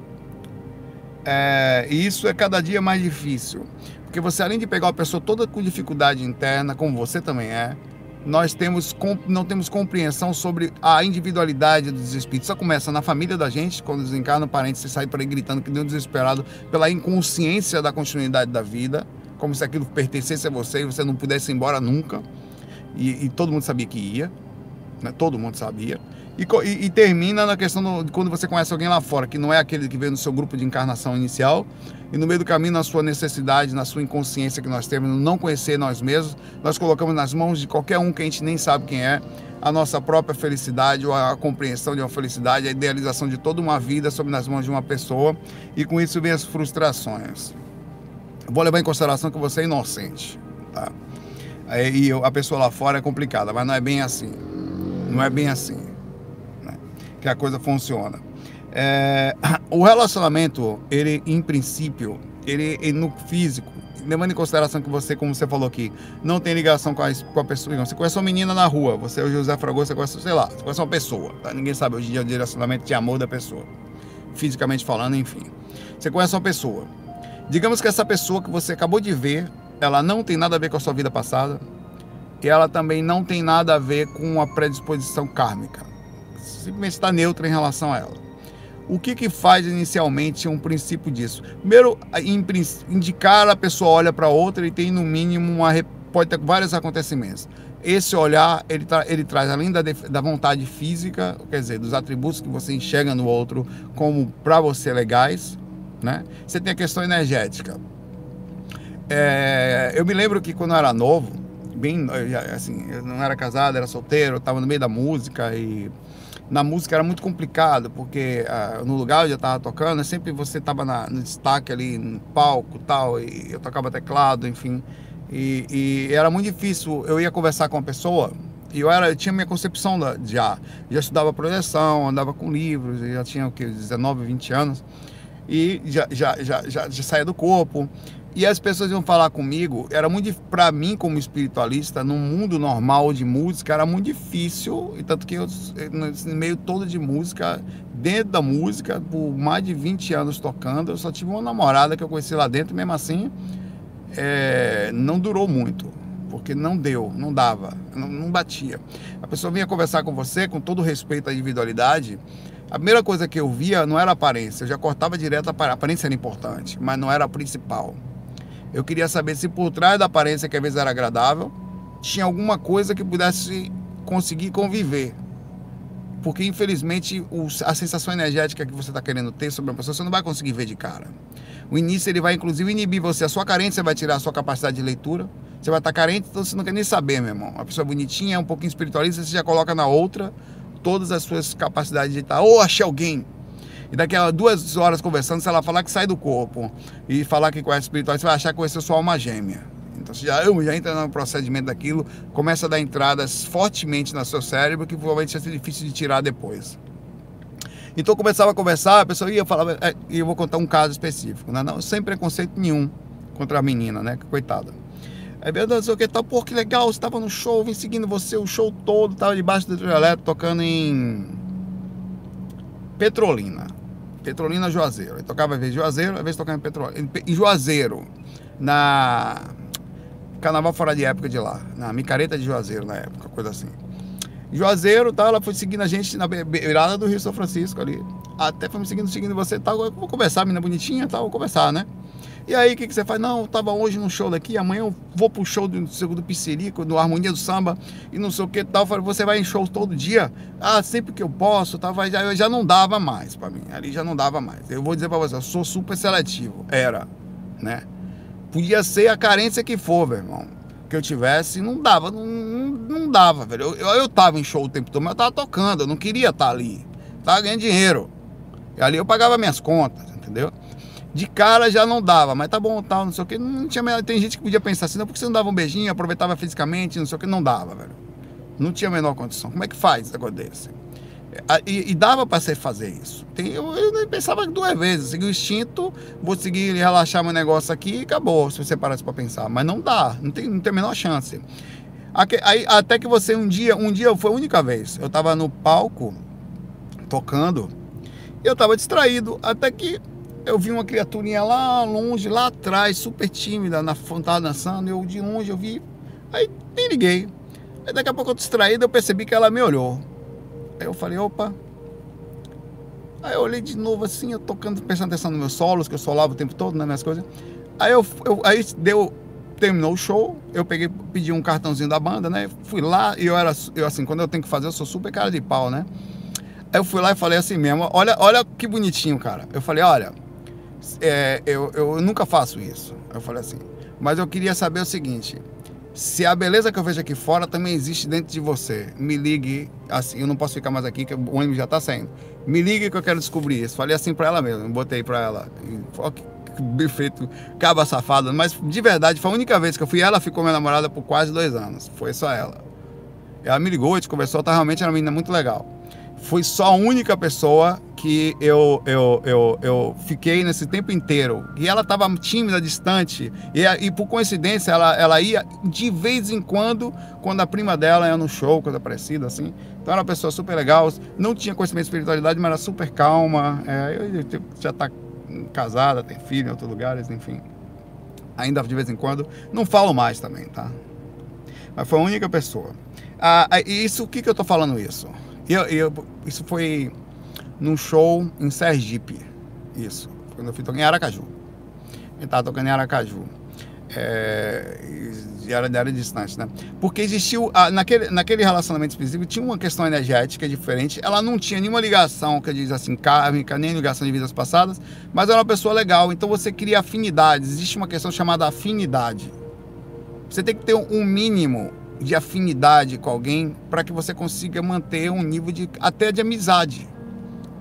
É, e isso é cada dia mais difícil. Porque você, além de pegar uma pessoa toda com dificuldade interna, como você também é, nós temos, não temos compreensão sobre a individualidade dos espíritos. Isso começa na família da gente, quando desencarna o parente, você sai por aí gritando que deu um desesperado pela inconsciência da continuidade da vida, como se aquilo pertencesse a você e você não pudesse ir embora nunca. E, e todo mundo sabia que ia né? todo mundo sabia. E, e, termina na questão de quando você conhece alguém lá fora, que não é aquele que veio no seu grupo de encarnação inicial, e no meio do caminho, na sua necessidade, na sua inconsciência que nós temos, não conhecer nós mesmos, nós colocamos nas mãos de qualquer um que a gente nem sabe quem é, a nossa própria felicidade, ou a compreensão de uma felicidade, a idealização de toda uma vida sob nas mãos de uma pessoa, e com isso vem as frustrações. vou levar em consideração que você é inocente, tá? E a pessoa lá fora é complicada, mas não é bem assim. Não é bem assim que a coisa funciona. É, o relacionamento, ele em princípio, ele, ele, no físico, levando em consideração que você, como você falou aqui, não tem ligação com a, com a pessoa. Você conhece uma menina na rua, você é o José Fragoso, você conhece, sei lá, você conhece uma pessoa. Tá? Ninguém sabe hoje em dia o direcionamento de amor da pessoa. Fisicamente falando, enfim. Você conhece uma pessoa. Digamos que essa pessoa que você acabou de ver, ela não tem nada a ver com a sua vida passada, e ela também não tem nada a ver com a predisposição kármica. Simplesmente está neutra em relação a ela. O que, que faz inicialmente um princípio disso? Primeiro, indicar a pessoa olha para outra e tem no mínimo uma, pode ter vários acontecimentos. Esse olhar ele, tra ele traz além da, da vontade física, quer dizer, dos atributos que você enxerga no outro como para você legais, né? Você tem a questão energética. É, eu me lembro que quando eu era novo, bem, assim, eu não era casado, era solteiro, estava no meio da música e na música era muito complicado, porque uh, no lugar onde eu estava tocando, sempre você estava no destaque ali, no palco tal, e eu tocava teclado, enfim. E, e, era muito difícil. Eu ia conversar com uma pessoa e eu, era, eu tinha minha concepção da, já. Já estudava projeção, andava com livros, já tinha o que, 19, 20 anos. E já, já, já, já, já saía do corpo. E as pessoas iam falar comigo, era muito para mim como espiritualista, no mundo normal de música, era muito difícil, e tanto que eu no meio todo de música, dentro da música, por mais de 20 anos tocando, eu só tive uma namorada que eu conheci lá dentro, mesmo assim, é, não durou muito, porque não deu, não dava, não, não batia. A pessoa vinha conversar com você com todo respeito à individualidade, a primeira coisa que eu via não era a aparência, eu já cortava direto a aparência, a aparência era importante, mas não era a principal. Eu queria saber se por trás da aparência, que às vezes era agradável, tinha alguma coisa que pudesse conseguir conviver. Porque, infelizmente, a sensação energética que você está querendo ter sobre uma pessoa, você não vai conseguir ver de cara. O início ele vai, inclusive, inibir você. A sua carência vai tirar a sua capacidade de leitura. Você vai estar tá carente, então você não quer nem saber, meu irmão. A pessoa bonitinha, um pouquinho espiritualista, você já coloca na outra todas as suas capacidades de estar. Ou oh, achei alguém. E daqui a duas horas conversando, se ela falar que sai do corpo e falar que conhece espiritual, você vai achar que conheceu sua alma gêmea. Então você já, já entra no procedimento daquilo, começa a dar entradas fortemente no seu cérebro que provavelmente vai ser difícil de tirar depois. Então eu começava a conversar, a pessoa ia falar, é, e eu vou contar um caso específico, né? não, sem preconceito nenhum contra a menina, né? Coitada. Aí não sei o que tal, pô, que legal, você tava no show, vim seguindo você o show todo, tava debaixo do elétrico tocando em Petrolina. Petrolina Juazeiro. Ele tocava às vezes Juazeiro, às vezes tocava em Petrolina. Em Juazeiro, na Carnaval fora de época de lá, na Micareta de Juazeiro na época, coisa assim. Juazeiro, tal, ela foi seguindo a gente na beirada do Rio São Francisco ali. Até foi me seguindo, seguindo você, tal, vou conversar, menina bonitinha, tal, vou conversar, né? E aí, o que, que você faz? Não, eu tava hoje no show daqui, amanhã eu vou pro show do segundo Piscirico, do Harmonia do Samba, e não sei o que tal. Falei, você vai em show todo dia? Ah, sempre que eu posso, tava, já, já não dava mais para mim. Ali já não dava mais. Eu vou dizer para você, eu sou super seletivo. Era, né? Podia ser a carência que for, meu irmão. Que eu tivesse, não dava, não, não dava, velho. Eu, eu, eu tava em show o tempo todo, mas eu tava tocando, eu não queria estar tá ali. Tava ganhando dinheiro. E ali eu pagava minhas contas, entendeu? De cara já não dava, mas tá bom, tal, não sei o que. Não tinha, tem gente que podia pensar assim, não, porque você não dava um beijinho, aproveitava fisicamente, não sei o que, não dava, velho. Não tinha a menor condição. Como é que faz esse negócio desse? E, e dava para você fazer isso. Tem, eu, eu pensava duas vezes. Segui o instinto, vou seguir relaxar meu negócio aqui e acabou, se você parasse para pensar. Mas não dá, não tem, não tem a menor chance. Aí, até que você um dia, um dia foi a única vez, eu tava no palco tocando, eu tava distraído, até que eu vi uma criaturinha lá longe, lá atrás, super tímida, na tava dançando. Eu de longe eu vi, aí nem liguei. Aí daqui a pouco eu distraído, eu percebi que ela me olhou. Aí eu falei, opa. Aí eu olhei de novo assim, eu tocando, prestando atenção nos meus solos, que eu solava o tempo todo nas né, minhas coisas. Aí eu, eu aí deu, terminou o show, eu peguei, pedi um cartãozinho da banda, né? Fui lá e eu era, eu assim, quando eu tenho que fazer, eu sou super cara de pau, né? Aí eu fui lá e falei assim mesmo, olha, olha que bonitinho, cara. Eu falei, olha, é, eu, eu nunca faço isso. Eu falei assim, mas eu queria saber o seguinte: se a beleza que eu vejo aqui fora também existe dentro de você, me ligue, assim, eu não posso ficar mais aqui, que o ônibus já está saindo. Me ligue que eu quero descobrir isso. Falei assim para ela mesmo, botei para ela. Ó, que, que feito, caba safada. Mas de verdade, foi a única vez que eu fui. Ela ficou minha namorada por quase dois anos. Foi só ela. Ela me ligou, a gente conversou, tá realmente era uma menina muito legal foi só a única pessoa que eu, eu, eu, eu fiquei nesse tempo inteiro. E ela estava tímida, distante. E, e por coincidência, ela, ela ia de vez em quando, quando a prima dela ia no show, coisa parecida, assim. Então era uma pessoa super legal. Não tinha conhecimento de espiritualidade, mas era super calma. É, eu, já está casada, tem filho em outros lugares, enfim. Ainda de vez em quando. Não falo mais também, tá? Mas foi a única pessoa. Ah, isso, o que, que eu estou falando isso? Eu, eu, isso foi num show em Sergipe. Isso. Quando eu fui tocar em Aracaju. Eu estava tocando em Aracaju. É, era, era distante, né? Porque existiu, naquele, naquele relacionamento específico, tinha uma questão energética diferente. Ela não tinha nenhuma ligação, que diz assim, kármica, nem ligação de vidas passadas, mas era uma pessoa legal. Então você cria afinidades. Existe uma questão chamada afinidade. Você tem que ter um mínimo de afinidade com alguém para que você consiga manter um nível de até de amizade.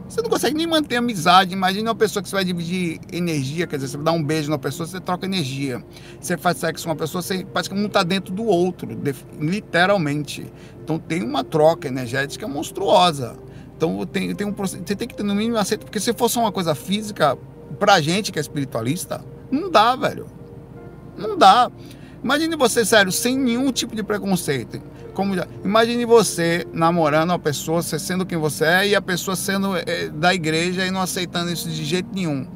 Você não consegue nem manter amizade. Imagina uma pessoa que você vai dividir energia, quer dizer, você dá um beijo numa pessoa, você troca energia. Você faz sexo com uma pessoa, você que um está dentro do outro, literalmente. Então tem uma troca energética monstruosa. Então tem, tem um você tem que ter no mínimo aceito, porque se fosse uma coisa física, pra gente que é espiritualista, não dá, velho. Não dá. Imagine você, sério, sem nenhum tipo de preconceito. Como, imagine você namorando uma pessoa, você sendo quem você é, e a pessoa sendo é, da igreja e não aceitando isso de jeito nenhum.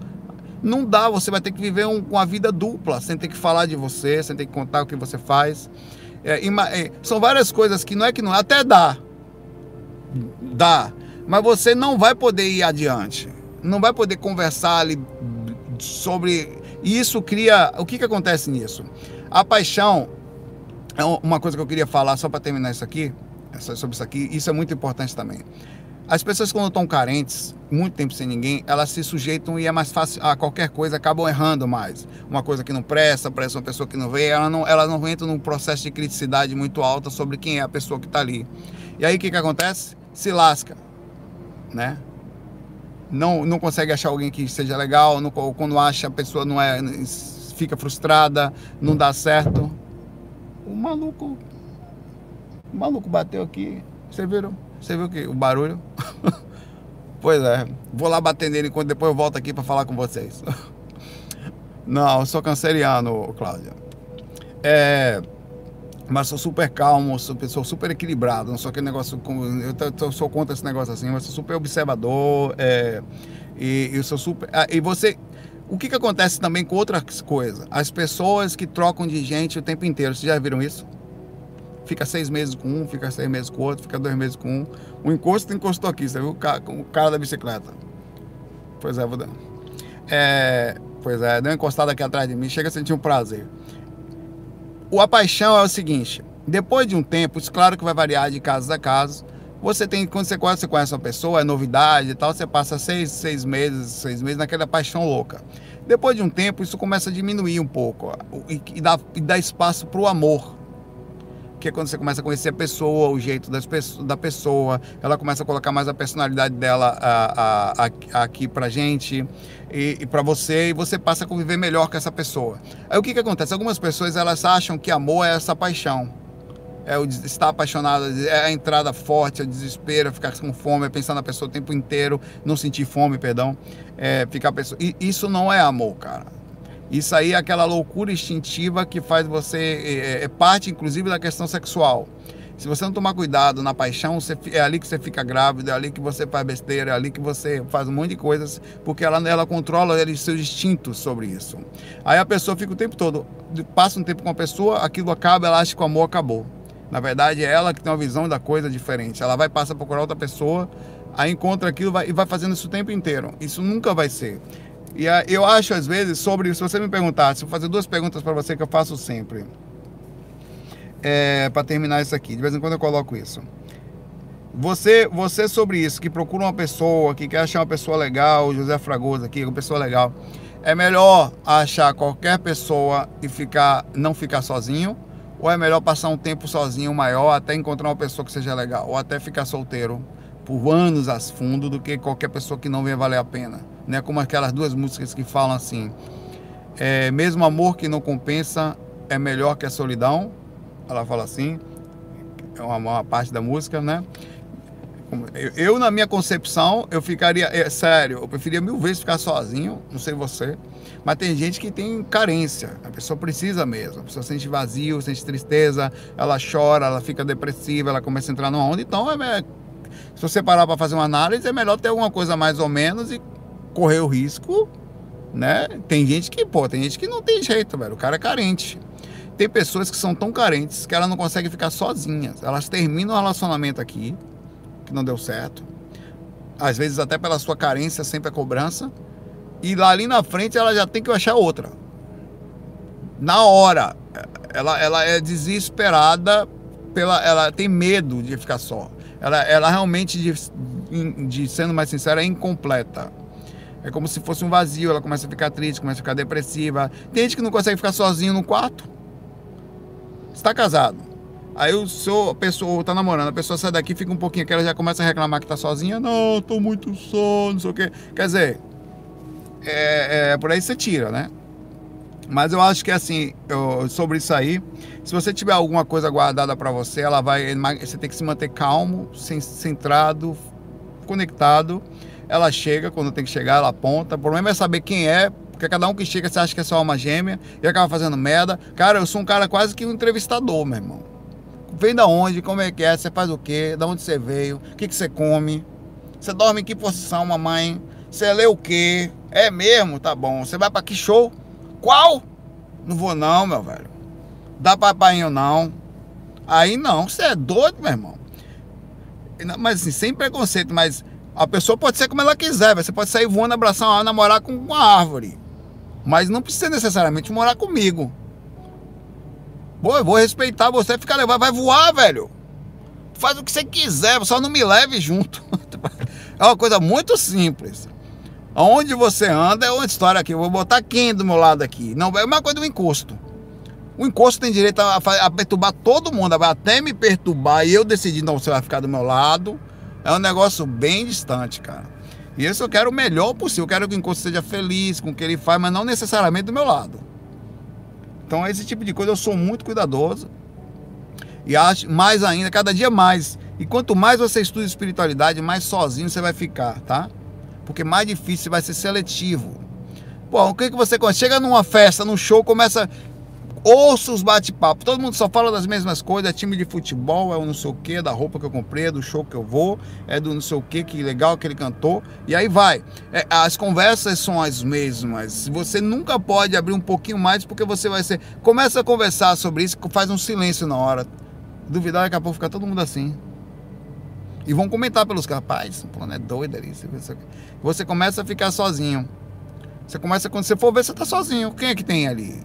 Não dá, você vai ter que viver um, uma vida dupla, sem ter que falar de você, sem ter que contar o que você faz. É, é, são várias coisas que não é que não, até dá. Dá. Mas você não vai poder ir adiante. Não vai poder conversar ali sobre. E isso cria. O que, que acontece nisso? A paixão é uma coisa que eu queria falar só para terminar isso aqui, sobre isso aqui. Isso é muito importante também. As pessoas quando estão carentes, muito tempo sem ninguém, elas se sujeitam e é mais fácil a qualquer coisa, acabam errando mais. Uma coisa que não presta, parece uma pessoa que não vê, ela não, ela não entra num processo de criticidade muito alta sobre quem é a pessoa que está ali. E aí o que, que acontece? Se lasca, né? Não, não consegue achar alguém que seja legal, não, quando acha a pessoa não é fica frustrada, não dá certo. O maluco. O maluco bateu aqui. Você viu? Você viu que o barulho? pois é. Vou lá bater nele enquanto depois eu volto aqui para falar com vocês. Não, eu sou canceriano, Cláudia. É, mas sou super calmo, sou pessoa super equilibrado. Não sou aquele negócio. Eu, eu sou contra esse negócio assim, mas sou super observador. É, e eu sou super. Ah, e você. O que, que acontece também com outras coisas? As pessoas que trocam de gente o tempo inteiro. Vocês já viram isso? Fica seis meses com um, fica seis meses com outro, fica dois meses com um. O encosto encostou aqui, você viu o cara, o cara da bicicleta? Pois é, vou dar. É, pois é, deu uma encostada aqui atrás de mim, chega a sentir um prazer. O a paixão é o seguinte: depois de um tempo, isso claro que vai variar de caso a caso. Você tem, quando você conhece, você conhece uma pessoa, é novidade e tal, você passa seis, seis meses, seis meses naquela paixão louca. Depois de um tempo, isso começa a diminuir um pouco e, e dá, e dá espaço para o amor que é quando você começa a conhecer a pessoa, o jeito das, da pessoa, ela começa a colocar mais a personalidade dela a, a, a, aqui pra gente e, e para você, e você passa a conviver melhor com essa pessoa. Aí o que, que acontece? Algumas pessoas elas acham que amor é essa paixão. É o estar apaixonado, é a entrada forte, é o desespero, é ficar com fome, é pensar na pessoa o tempo inteiro, não sentir fome, perdão. É ficar pessoa. Isso não é amor, cara isso aí é aquela loucura instintiva que faz você. É, é, é parte, inclusive, da questão sexual. Se você não tomar cuidado na paixão, você, é ali que você fica grávido, é ali que você faz besteira, é ali que você faz um monte de coisas, porque ela, ela controla seus instintos sobre isso. Aí a pessoa fica o tempo todo, passa um tempo com a pessoa, aquilo acaba, ela acha que o amor acabou. Na verdade, é ela que tem uma visão da coisa diferente. Ela vai passar a procurar outra pessoa, aí encontra aquilo vai, e vai fazendo isso o tempo inteiro. Isso nunca vai ser. E eu acho, às vezes, sobre. Se você me perguntar, se eu fazer duas perguntas para você que eu faço sempre. É, para terminar isso aqui, de vez em quando eu coloco isso. Você, você sobre isso, que procura uma pessoa, que quer achar uma pessoa legal, José Fragoso aqui, uma pessoa legal. É melhor achar qualquer pessoa e ficar, não ficar sozinho? Ou é melhor passar um tempo sozinho maior até encontrar uma pessoa que seja legal? Ou até ficar solteiro por anos a fundo do que qualquer pessoa que não venha valer a pena? né? Como aquelas duas músicas que falam assim: é, mesmo amor que não compensa é melhor que a solidão. Ela fala assim, é uma, uma parte da música, né? Eu, na minha concepção, eu ficaria, é, sério, eu preferia mil vezes ficar sozinho, não sei você, mas tem gente que tem carência, a pessoa precisa mesmo, a pessoa sente vazio, sente tristeza, ela chora, ela fica depressiva, ela começa a entrar numa onda, então é, se você parar para fazer uma análise, é melhor ter alguma coisa mais ou menos e correr o risco, né? Tem gente que, pô, tem gente que não tem jeito, velho. O cara é carente. Tem pessoas que são tão carentes que elas não conseguem ficar sozinhas. Elas terminam o relacionamento aqui, que não deu certo. Às vezes até pela sua carência, sempre a cobrança. E lá ali na frente ela já tem que achar outra. Na hora. Ela, ela é desesperada pela. Ela tem medo de ficar só. Ela, ela realmente, de, de sendo mais sincera, é incompleta. É como se fosse um vazio, ela começa a ficar triste, começa a ficar depressiva. Tem gente que não consegue ficar sozinho no quarto. Está casado. Aí o seu, a pessoa está namorando, a pessoa sai daqui, fica um pouquinho que ela já começa a reclamar que está sozinha. Não, estou muito só, não sei o quê. Quer dizer, é, é, por aí você tira, né? Mas eu acho que assim, eu, sobre isso aí, se você tiver alguma coisa guardada para você, ela vai, você tem que se manter calmo, centrado, conectado ela chega, quando tem que chegar, ela aponta. O problema é saber quem é, porque cada um que chega você acha que é só uma gêmea e acaba fazendo merda. Cara, eu sou um cara quase que um entrevistador, meu irmão. Vem da onde, como é que é, você faz o quê, da onde você veio, o que, que você come, você dorme em que posição, mamãe, você lê o quê, é mesmo, tá bom, você vai pra que show? Qual? Não vou não, meu velho. Dá papainho não. Aí não, você é doido, meu irmão. Mas assim, sem preconceito, mas a pessoa pode ser como ela quiser, você pode sair voando, abraçar uma namorar com uma árvore. Mas não precisa necessariamente morar comigo. Pô, eu vou respeitar você, ficar levar, vai voar, velho. Faz o que você quiser, só não me leve junto. É uma coisa muito simples. Onde você anda é uma história aqui. Eu vou botar quem do meu lado aqui. Não, é uma coisa do encosto. O encosto tem direito a, a perturbar todo mundo, até me perturbar e eu decidir, não, você vai ficar do meu lado. É um negócio bem distante, cara. E isso eu quero o melhor possível. Eu quero que o encosto seja feliz com o que ele faz, mas não necessariamente do meu lado. Então, esse tipo de coisa eu sou muito cuidadoso. E acho mais ainda, cada dia mais. E quanto mais você estuda espiritualidade, mais sozinho você vai ficar, tá? Porque mais difícil você vai ser seletivo. Pô, o que, que você chega numa festa, num show, começa ouça os bate-papos. Todo mundo só fala das mesmas coisas. É time de futebol, é o não sei o que, da roupa que eu comprei, é do show que eu vou, é do não sei o que, que legal que ele cantou. E aí vai. É, as conversas são as mesmas. Você nunca pode abrir um pouquinho mais porque você vai ser. Começa a conversar sobre isso, faz um silêncio na hora. Duvidar, daqui a pouco fica todo mundo assim. E vão comentar pelos capazes. Pô, não é doido ali. Você começa a ficar sozinho. Você começa, quando você for ver, você tá sozinho. Quem é que tem ali?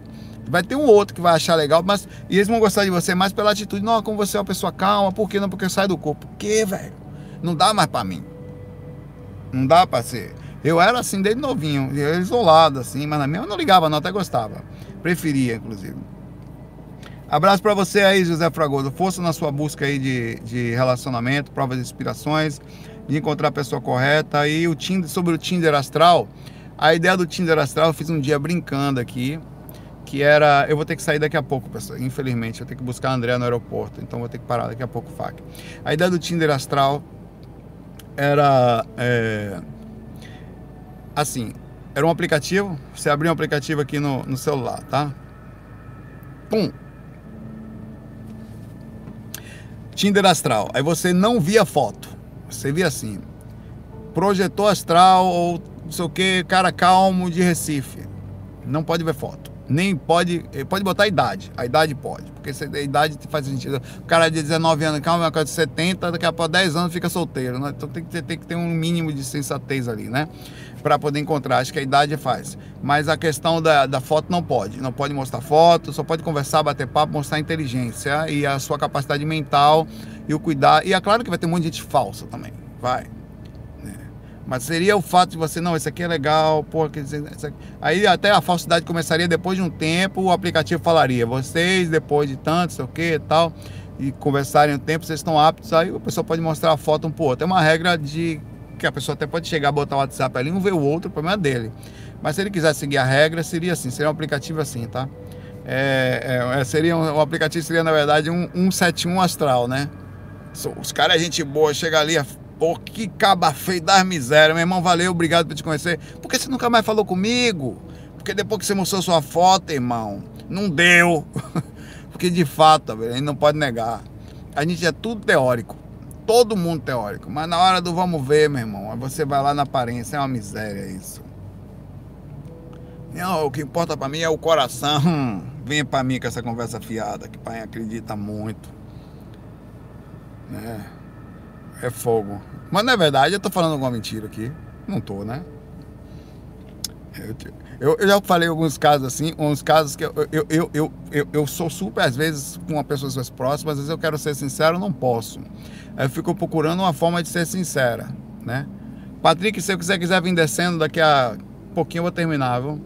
Vai ter um outro que vai achar legal, mas e eles vão gostar de você mais pela atitude. Não, como você é uma pessoa calma, por que não? Porque sai do corpo. Por que, velho? Não dá mais para mim. Não dá para ser. Eu era assim desde novinho, isolado assim, mas na minha eu não ligava, não, até gostava. Preferia, inclusive. Abraço para você aí, José Fragoso. Força na sua busca aí de, de relacionamento, provas de inspirações, de encontrar a pessoa correta. E o Tinder, sobre o Tinder Astral, a ideia do Tinder Astral eu fiz um dia brincando aqui, que era. Eu vou ter que sair daqui a pouco, pessoal. Infelizmente, eu tenho que buscar a André no aeroporto, então vou ter que parar daqui a pouco, FAC. A ideia do Tinder Astral era. É, assim, era um aplicativo. Você abria um aplicativo aqui no, no celular, tá? Pum! Tinder astral. Aí você não via foto. Você via assim. Projetor astral ou não sei o que, cara calmo de Recife. Não pode ver foto. Nem pode. Eh, pode botar a idade. A idade pode. Porque a idade faz sentido. O cara de 19 anos, calma, cara de 70, daqui a pouco 10 anos fica solteiro. Né? Então tem que, ter, tem que ter um mínimo de sensatez ali, né? Para poder encontrar. Acho que a idade faz. Mas a questão da, da foto não pode. Não pode mostrar foto, só pode conversar, bater papo, mostrar inteligência e a sua capacidade mental e o cuidar. E é claro que vai ter um monte de gente falsa também. Vai. Mas seria o fato de você, não, esse aqui é legal, pô, aí até a falsidade começaria depois de um tempo, o aplicativo falaria, vocês, depois de tanto, sei o que e tal, e conversarem um tempo, vocês estão aptos, aí a pessoa pode mostrar a foto um pro outro. É uma regra de que a pessoa até pode chegar, botar o WhatsApp ali, um ver o outro, o problema é dele. Mas se ele quiser seguir a regra, seria assim, seria um aplicativo assim, tá? É, é, é seria um, o aplicativo seria, na verdade, um 171 astral, né? Os caras, é gente boa, chega ali, Pô, que caba feio das misérias. Meu irmão, valeu, obrigado por te conhecer. Por que você nunca mais falou comigo? Porque depois que você mostrou sua foto, irmão, não deu. Porque de fato, a gente não pode negar. A gente é tudo teórico. Todo mundo teórico. Mas na hora do vamos ver, meu irmão, você vai lá na aparência, é uma miséria isso. Não, o que importa para mim é o coração. Venha para mim com essa conversa fiada, que pai acredita muito. Né? É fogo. Mas na verdade eu tô falando alguma mentira aqui. Não tô, né? Eu, eu, já falei alguns casos assim, uns casos que eu, eu, eu, eu, eu, sou super, às vezes, com uma pessoa mais próxima, às vezes eu quero ser sincero, não posso. Eu fico procurando uma forma de ser sincera, né? Patrick, se quiser, quiser vir descendo, daqui a pouquinho eu vou terminar, viu?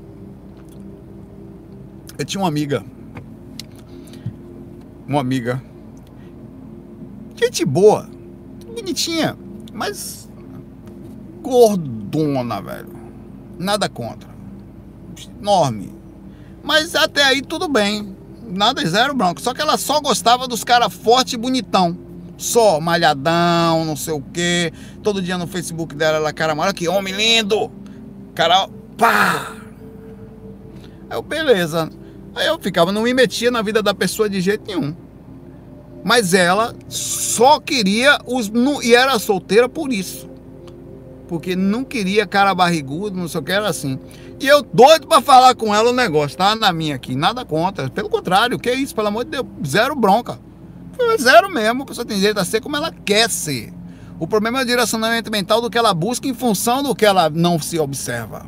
Eu tinha uma amiga. Uma amiga. Gente boa bonitinha, mas gordona, velho. Nada contra. Enorme. Mas até aí tudo bem. Nada zero branco. Só que ela só gostava dos caras forte e bonitão. Só, malhadão, não sei o quê. Todo dia no Facebook dela, ela, cara, olha que homem lindo. Cara, pá! Aí eu, beleza. Aí eu ficava, não me metia na vida da pessoa de jeito nenhum. Mas ela só queria os. E era solteira por isso. Porque não queria cara barrigudo, não sei o que, era assim. E eu doido para falar com ela o negócio, tá na minha aqui, nada contra. Pelo contrário, o que é isso? Pelo amor de Deus, zero bronca. Zero mesmo, a pessoa tem direito a ser como ela quer ser. O problema é o direcionamento mental do que ela busca em função do que ela não se observa.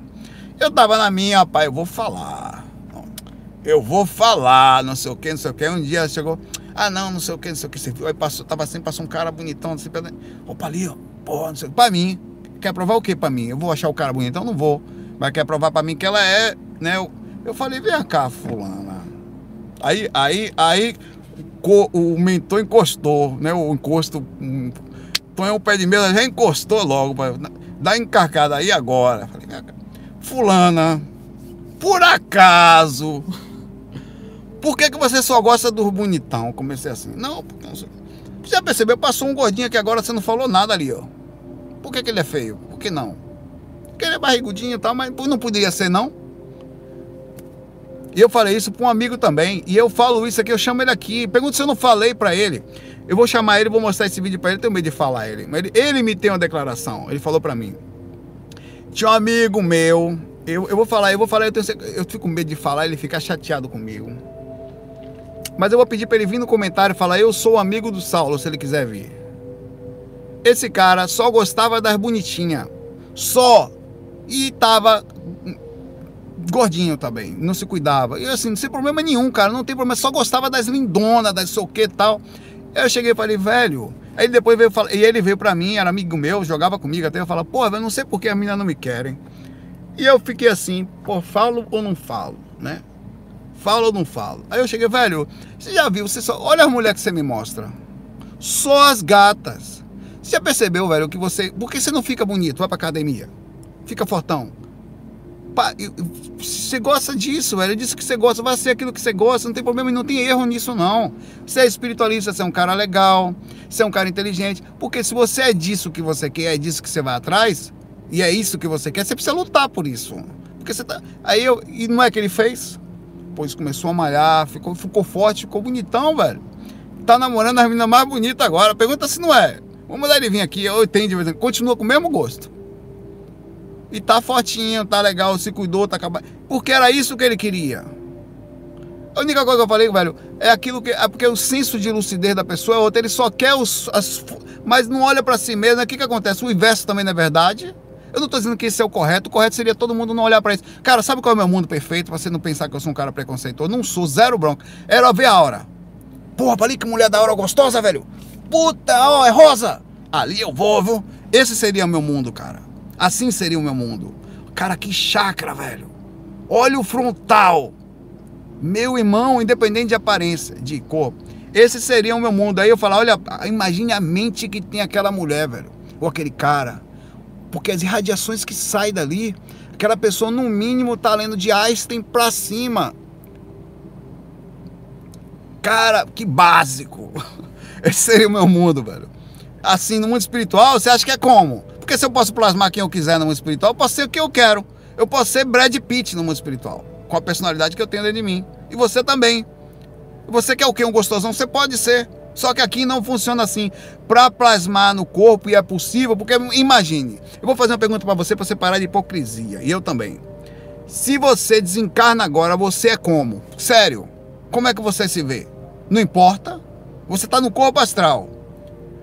Eu tava na minha, pai, eu vou falar. Eu vou falar, não sei o que, não sei o que. Um dia chegou, ah, não, não sei o que, não sei o que. Você viu? Aí passou, tava sempre, passou um cara bonitão, assim, opa, ali, ó. Pô, não sei Pra mim. Quer provar o que pra mim? Eu vou achar o cara bonitão? Não vou. Mas quer provar pra mim que ela é, né? Eu, eu falei, vem cá, fulana. Aí, aí, aí o, o mentor encostou, né? O encosto. Um, põe o pé de mesa, já encostou logo. Pra, dá encarcada aí agora. Falei, fulana, por acaso. Por que, que você só gosta do bonitão? Comecei assim. Não, porque não sei. Você já percebeu? Passou um gordinho aqui agora, você não falou nada ali, ó. Por que, que ele é feio? Por que não? Porque ele é barrigudinho e tal, mas não poderia ser, não? E eu falei isso para um amigo também. E eu falo isso aqui, eu chamo ele aqui. Pergunto se eu não falei para ele. Eu vou chamar ele, vou mostrar esse vídeo para ele. Tenho medo de falar ele. Mas ele, ele me tem uma declaração. Ele falou para mim. Tinha um amigo meu. Eu, eu vou falar, eu vou falar. Eu, tenho, eu fico com medo de falar, ele fica chateado comigo. Mas eu vou pedir para ele vir no comentário e falar: Eu sou amigo do Saulo, se ele quiser vir. Esse cara só gostava das bonitinhas. Só. E tava gordinho também, não se cuidava. E assim, sem problema nenhum, cara, não tem problema, só gostava das lindonas, das sei o que tal. Eu cheguei e falei, velho. Aí depois veio falar, e ele veio pra mim, era amigo meu, jogava comigo até. Eu falava, pô, velho, não sei por que as meninas não me querem. E eu fiquei assim, pô, falo ou não falo, né? Falo ou não falo? Aí eu cheguei, velho, você já viu, você só. Olha as mulheres que você me mostra. Só as gatas. Você já percebeu, velho, que você. Por que você não fica bonito? Vai pra academia. Fica fortão. Você gosta disso, velho. Disso que você gosta, vai ser aquilo que você gosta, não tem problema, não tem erro nisso, não. Você é espiritualista, você é um cara legal, você é um cara inteligente. Porque se você é disso que você quer, é disso que você vai atrás, e é isso que você quer, você precisa lutar por isso. Porque você tá. Aí eu. E não é que ele fez? Pois começou a malhar, ficou, ficou forte, ficou bonitão, velho. Tá namorando as meninas mais bonitas agora. Pergunta se não é. Vamos mandar ele vir aqui, eu entendo. Continua com o mesmo gosto. E tá fortinho, tá legal, se cuidou, tá acabando. Porque era isso que ele queria. A única coisa que eu falei, velho, é aquilo que. É porque o senso de lucidez da pessoa é outro. Ele só quer os. As, mas não olha para si mesmo. O que, que acontece? O inverso também não é verdade. Eu não tô dizendo que esse é o correto. O correto seria todo mundo não olhar para isso. Cara, sabe qual é o meu mundo perfeito? Pra você não pensar que eu sou um cara preconceituoso. Não sou, zero bronca. Era ver a hora. Porra, ali que mulher da hora gostosa, velho. Puta, ó, é rosa. Ali eu vou, viu? Esse seria o meu mundo, cara. Assim seria o meu mundo. Cara, que chakra, velho. Olha o frontal. Meu irmão, independente de aparência, de corpo. Esse seria o meu mundo. Aí eu falo, olha, imagine a mente que tem aquela mulher, velho. Ou aquele cara. Porque as irradiações que saem dali, aquela pessoa no mínimo tá lendo de Einstein pra cima. Cara, que básico. Esse seria o meu mundo, velho. Assim, no mundo espiritual, você acha que é como? Porque se eu posso plasmar quem eu quiser no mundo espiritual, eu posso ser o que eu quero. Eu posso ser Brad Pitt no mundo espiritual, com a personalidade que eu tenho dentro de mim. E você também. Você quer o que? Um gostosão? Você pode ser. Só que aqui não funciona assim. Para plasmar no corpo, e é possível, porque imagine. Eu vou fazer uma pergunta para você para você parar de hipocrisia. E eu também. Se você desencarna agora, você é como? Sério. Como é que você se vê? Não importa. Você está no corpo astral.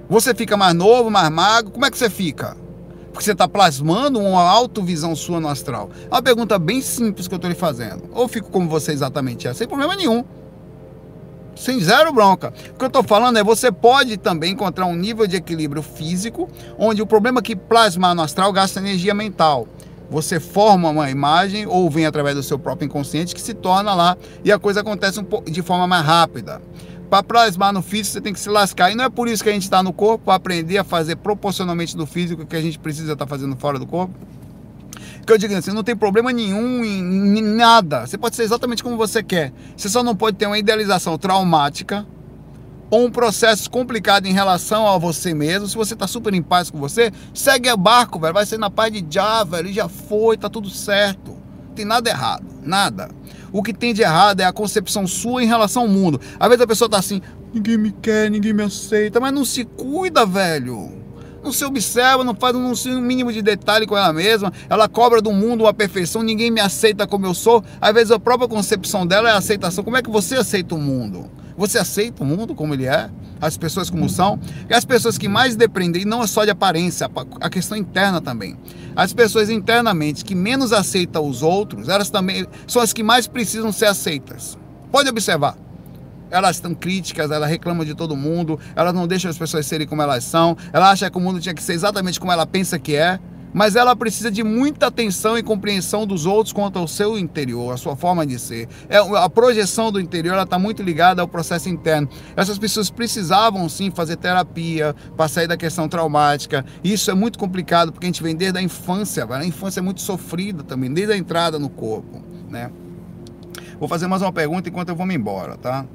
Você fica mais novo, mais magro. Como é que você fica? Porque você está plasmando uma autovisão sua no astral. É uma pergunta bem simples que eu estou lhe fazendo. Ou fico como você exatamente é, sem problema nenhum. Sem zero bronca. O que eu estou falando é você pode também encontrar um nível de equilíbrio físico, onde o problema que plasmar no astral gasta energia mental. Você forma uma imagem ou vem através do seu próprio inconsciente que se torna lá e a coisa acontece um de forma mais rápida. Para plasmar no físico, você tem que se lascar. E não é por isso que a gente está no corpo, aprender a fazer proporcionalmente do físico que a gente precisa estar tá fazendo fora do corpo. Que eu digo assim, não tem problema nenhum em, em nada. Você pode ser exatamente como você quer. Você só não pode ter uma idealização traumática ou um processo complicado em relação a você mesmo. Se você está super em paz com você, segue o barco, velho. Vai ser na paz de já, velho. Já foi, tá tudo certo. Não tem nada errado. Nada. O que tem de errado é a concepção sua em relação ao mundo. Às vezes a pessoa tá assim, ninguém me quer, ninguém me aceita, mas não se cuida, velho. Não se observa, não faz um mínimo de detalhe com ela mesma. Ela cobra do mundo uma perfeição, ninguém me aceita como eu sou. Às vezes a própria concepção dela é aceitação. Como é que você aceita o mundo? Você aceita o mundo como ele é? As pessoas como são? E as pessoas que mais dependem, não é só de aparência, a questão interna também. As pessoas internamente que menos aceitam os outros, elas também são as que mais precisam ser aceitas. Pode observar. Elas estão críticas, elas reclamam de todo mundo, elas não deixam as pessoas serem como elas são, ela acha que o mundo tinha que ser exatamente como ela pensa que é mas ela precisa de muita atenção e compreensão dos outros quanto ao seu interior, a sua forma de ser. É, a projeção do interior está muito ligada ao processo interno. Essas pessoas precisavam sim fazer terapia para sair da questão traumática. Isso é muito complicado porque a gente vem desde a infância, a infância é muito sofrida também, desde a entrada no corpo, né? Vou fazer mais uma pergunta enquanto eu vou me embora, tá?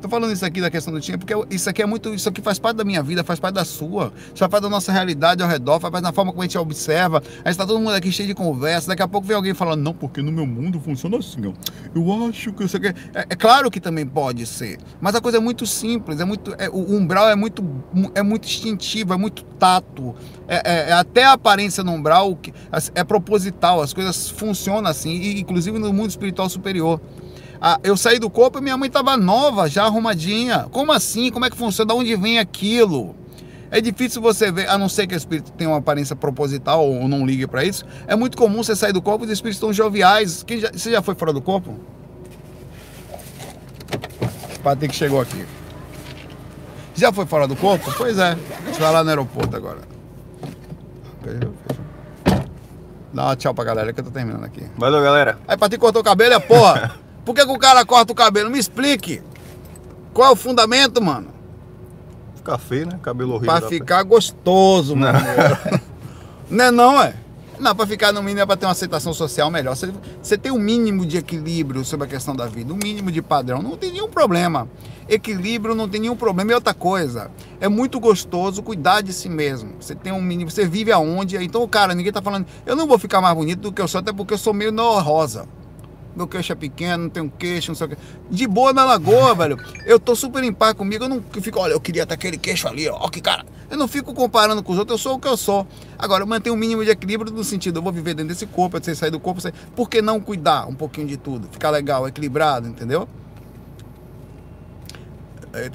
Tô falando isso aqui da questão do time, porque isso aqui é muito. Isso aqui faz parte da minha vida, faz parte da sua. Faz parte da nossa realidade ao redor, faz parte da forma como a gente observa. Aí está todo mundo aqui cheio de conversa. Daqui a pouco vem alguém falando, não, porque no meu mundo funciona assim, ó. Eu acho que isso aqui. É, é claro que também pode ser. Mas a coisa é muito simples, é muito. É, o umbral é muito, é muito instintivo, é muito tato. É, é, é até a aparência no umbral é proposital, as coisas funcionam assim, e, inclusive no mundo espiritual superior. Ah, eu saí do corpo e minha mãe estava nova, já arrumadinha. Como assim? Como é que funciona? De onde vem aquilo? É difícil você ver, a não ser que o espírito tenha uma aparência proposital ou não ligue para isso. É muito comum você sair do corpo e os espíritos estão joviais. Quem já, você já foi fora do corpo? Patrick chegou aqui. Já foi fora do corpo? Pois é. Você vai lá no aeroporto agora. Dá uma tchau pra galera que eu tô terminando aqui. Valeu, galera. Aí, Patrick cortou o cabelo, é porra. Por que, que o cara corta o cabelo? Me explique. Qual é o fundamento, mano? Ficar feio, né? Cabelo horrível. Pra ficar gostoso, mano. Não é não, é? Não, pra ficar no mínimo é pra ter uma aceitação social melhor. Você, você tem um mínimo de equilíbrio sobre a questão da vida, um mínimo de padrão, não tem nenhum problema. Equilíbrio não tem nenhum problema. E outra coisa, é muito gostoso cuidar de si mesmo. Você tem um mínimo, você vive aonde? Então, cara, ninguém tá falando, eu não vou ficar mais bonito do que eu sou, até porque eu sou meio rosa meu queixo é pequeno, não tenho queixo, não sei o que. De boa na lagoa, velho. Eu tô super em paz comigo, eu não fico, olha, eu queria ter aquele queixo ali, ó, que cara. Eu não fico comparando com os outros, eu sou o que eu sou. Agora, eu mantenho um mínimo de equilíbrio no sentido, eu vou viver dentro desse corpo, eu sei sair do corpo, sei... por que não cuidar um pouquinho de tudo? Ficar legal, equilibrado, entendeu?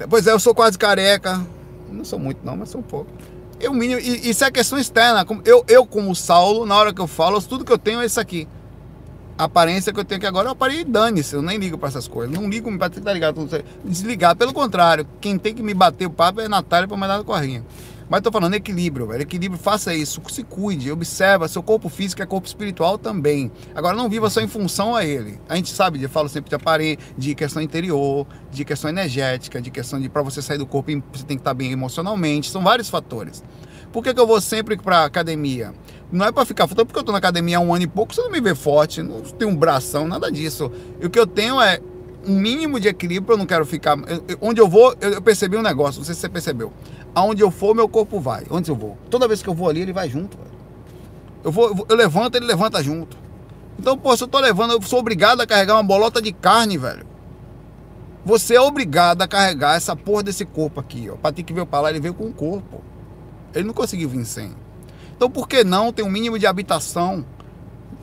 Pois é, eu sou quase careca. Não sou muito não, mas sou um pouco. Eu, mínimo, e isso é questão externa. Eu, eu, como Saulo, na hora que eu falo, tudo que eu tenho é isso aqui a aparência que eu tenho aqui agora, eu parei e dane-se, eu nem ligo para essas coisas. Não ligo para estar ligado, desligar. Pelo contrário, quem tem que me bater o papo é a Natália para mandar no corrinho. Mas tô falando equilíbrio, velho. Equilíbrio, faça isso, se cuide, observa. Seu corpo físico é corpo espiritual também. Agora não viva só em função a ele. A gente sabe, eu falo sempre de aparelho, de questão interior, de questão energética, de questão de para você sair do corpo, você tem que estar bem emocionalmente. São vários fatores. Por que, que eu vou sempre para academia? Não é para ficar forte, porque eu tô na academia há um ano e pouco, você não me vê forte, não tenho um bração, nada disso. E o que eu tenho é um mínimo de equilíbrio, eu não quero ficar. Eu, eu, onde eu vou, eu, eu, percebi um negócio, não sei se você percebeu. Aonde eu for, meu corpo vai. Onde eu vou? Toda vez que eu vou ali, ele vai junto. Eu, vou, eu levanto, ele levanta junto. Então, pô, se eu tô levando, eu sou obrigado a carregar uma bolota de carne, velho. Você é obrigado a carregar essa porra desse corpo aqui, ó. Que ver pra lá, ele veio com o corpo. Ele não conseguiu vir sem. Então, por que não ter um mínimo de habitação?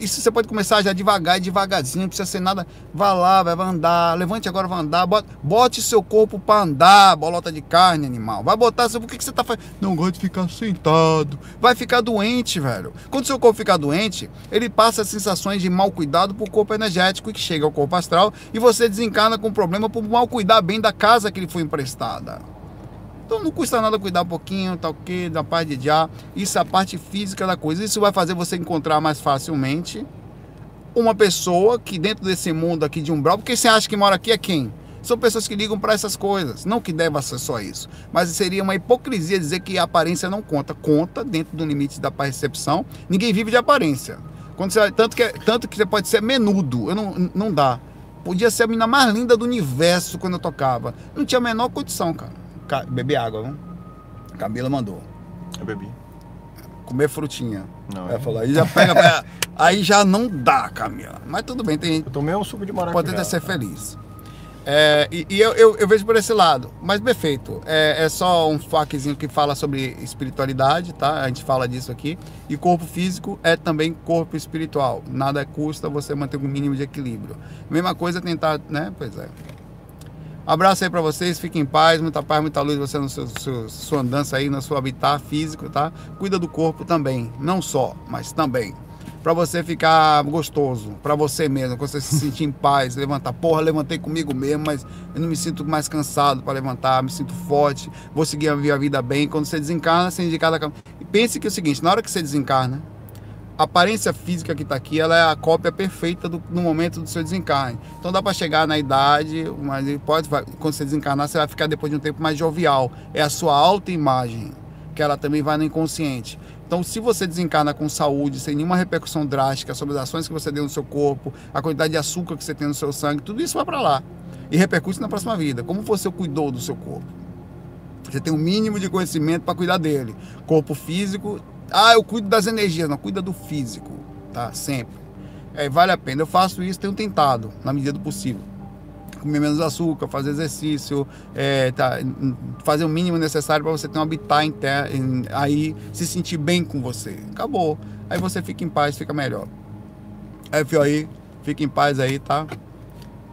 Isso você pode começar já devagar e devagarzinho, não precisa ser nada. Vá lá, vai andar, levante agora, vai andar. Bote, bote seu corpo para andar, bolota de carne, animal. Vai botar, por que, que você tá fazendo? Não gosto de ficar sentado. Vai ficar doente, velho. Quando seu corpo ficar doente, ele passa sensações de mal cuidado pro corpo energético que chega ao corpo astral e você desencarna com problema por mal cuidar bem da casa que lhe foi emprestada. Então não custa nada cuidar um pouquinho, tá ok, da parte de já. Isso é a parte física da coisa. Isso vai fazer você encontrar mais facilmente uma pessoa que dentro desse mundo aqui de umbral, porque você acha que mora aqui é quem? São pessoas que ligam para essas coisas. Não que deva ser só isso. Mas seria uma hipocrisia dizer que a aparência não conta. Conta dentro do limite da percepção. Ninguém vive de aparência. Quando você, tanto, que, tanto que você pode ser menudo. Eu não, não dá. Podia ser a menina mais linda do universo quando eu tocava. Não tinha a menor condição, cara beber água, viu? Camila mandou. Eu bebi. Comer frutinha. Não. Ela é. falou, aí já pega. aí já não dá, Camila. Mas tudo bem, tem. Eu tomei um suco de maracujá. Pode até ser feliz. É, e, e eu, eu, eu, vejo por esse lado. Mas perfeito. É, é só um faquezinho que fala sobre espiritualidade, tá? A gente fala disso aqui. E corpo físico é também corpo espiritual. Nada custa você manter um mínimo de equilíbrio. Mesma coisa tentar, né? Pois é. Abraço aí para vocês, fiquem em paz, muita paz, muita luz você na sua, sua, andança aí, no seu habitat físico, tá? Cuida do corpo também, não só, mas também. Para você ficar gostoso, para você mesmo, quando você se sentir em paz, levantar. Porra, levantei comigo mesmo, mas eu não me sinto mais cansado para levantar, me sinto forte, vou seguir a vida bem. Quando você desencarna, você indica da Pense que é o seguinte, na hora que você desencarna, a aparência física que está aqui, ela é a cópia perfeita do, no momento do seu desencarne. Então dá para chegar na idade, mas pode, quando você desencarnar, você vai ficar depois de um tempo mais jovial. É a sua autoimagem, que ela também vai no inconsciente. Então, se você desencarna com saúde, sem nenhuma repercussão drástica sobre as ações que você deu no seu corpo, a quantidade de açúcar que você tem no seu sangue, tudo isso vai para lá e repercute na próxima vida. Como você cuidou do seu corpo? Você tem um mínimo de conhecimento para cuidar dele. Corpo físico, ah, eu cuido das energias, não, cuida do físico, tá? Sempre. É, vale a pena. Eu faço isso, tenho tentado, na medida do possível comer menos açúcar, fazer exercício, é, tá, fazer o mínimo necessário para você ter um habitat interno, aí se sentir bem com você. Acabou. Aí você fica em paz, fica melhor. Aí, fica em paz aí, tá?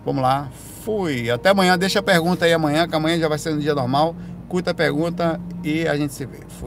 Vamos lá. Fui. Até amanhã. Deixa a pergunta aí amanhã, que amanhã já vai ser um dia normal. Curta a pergunta e a gente se vê. Fui.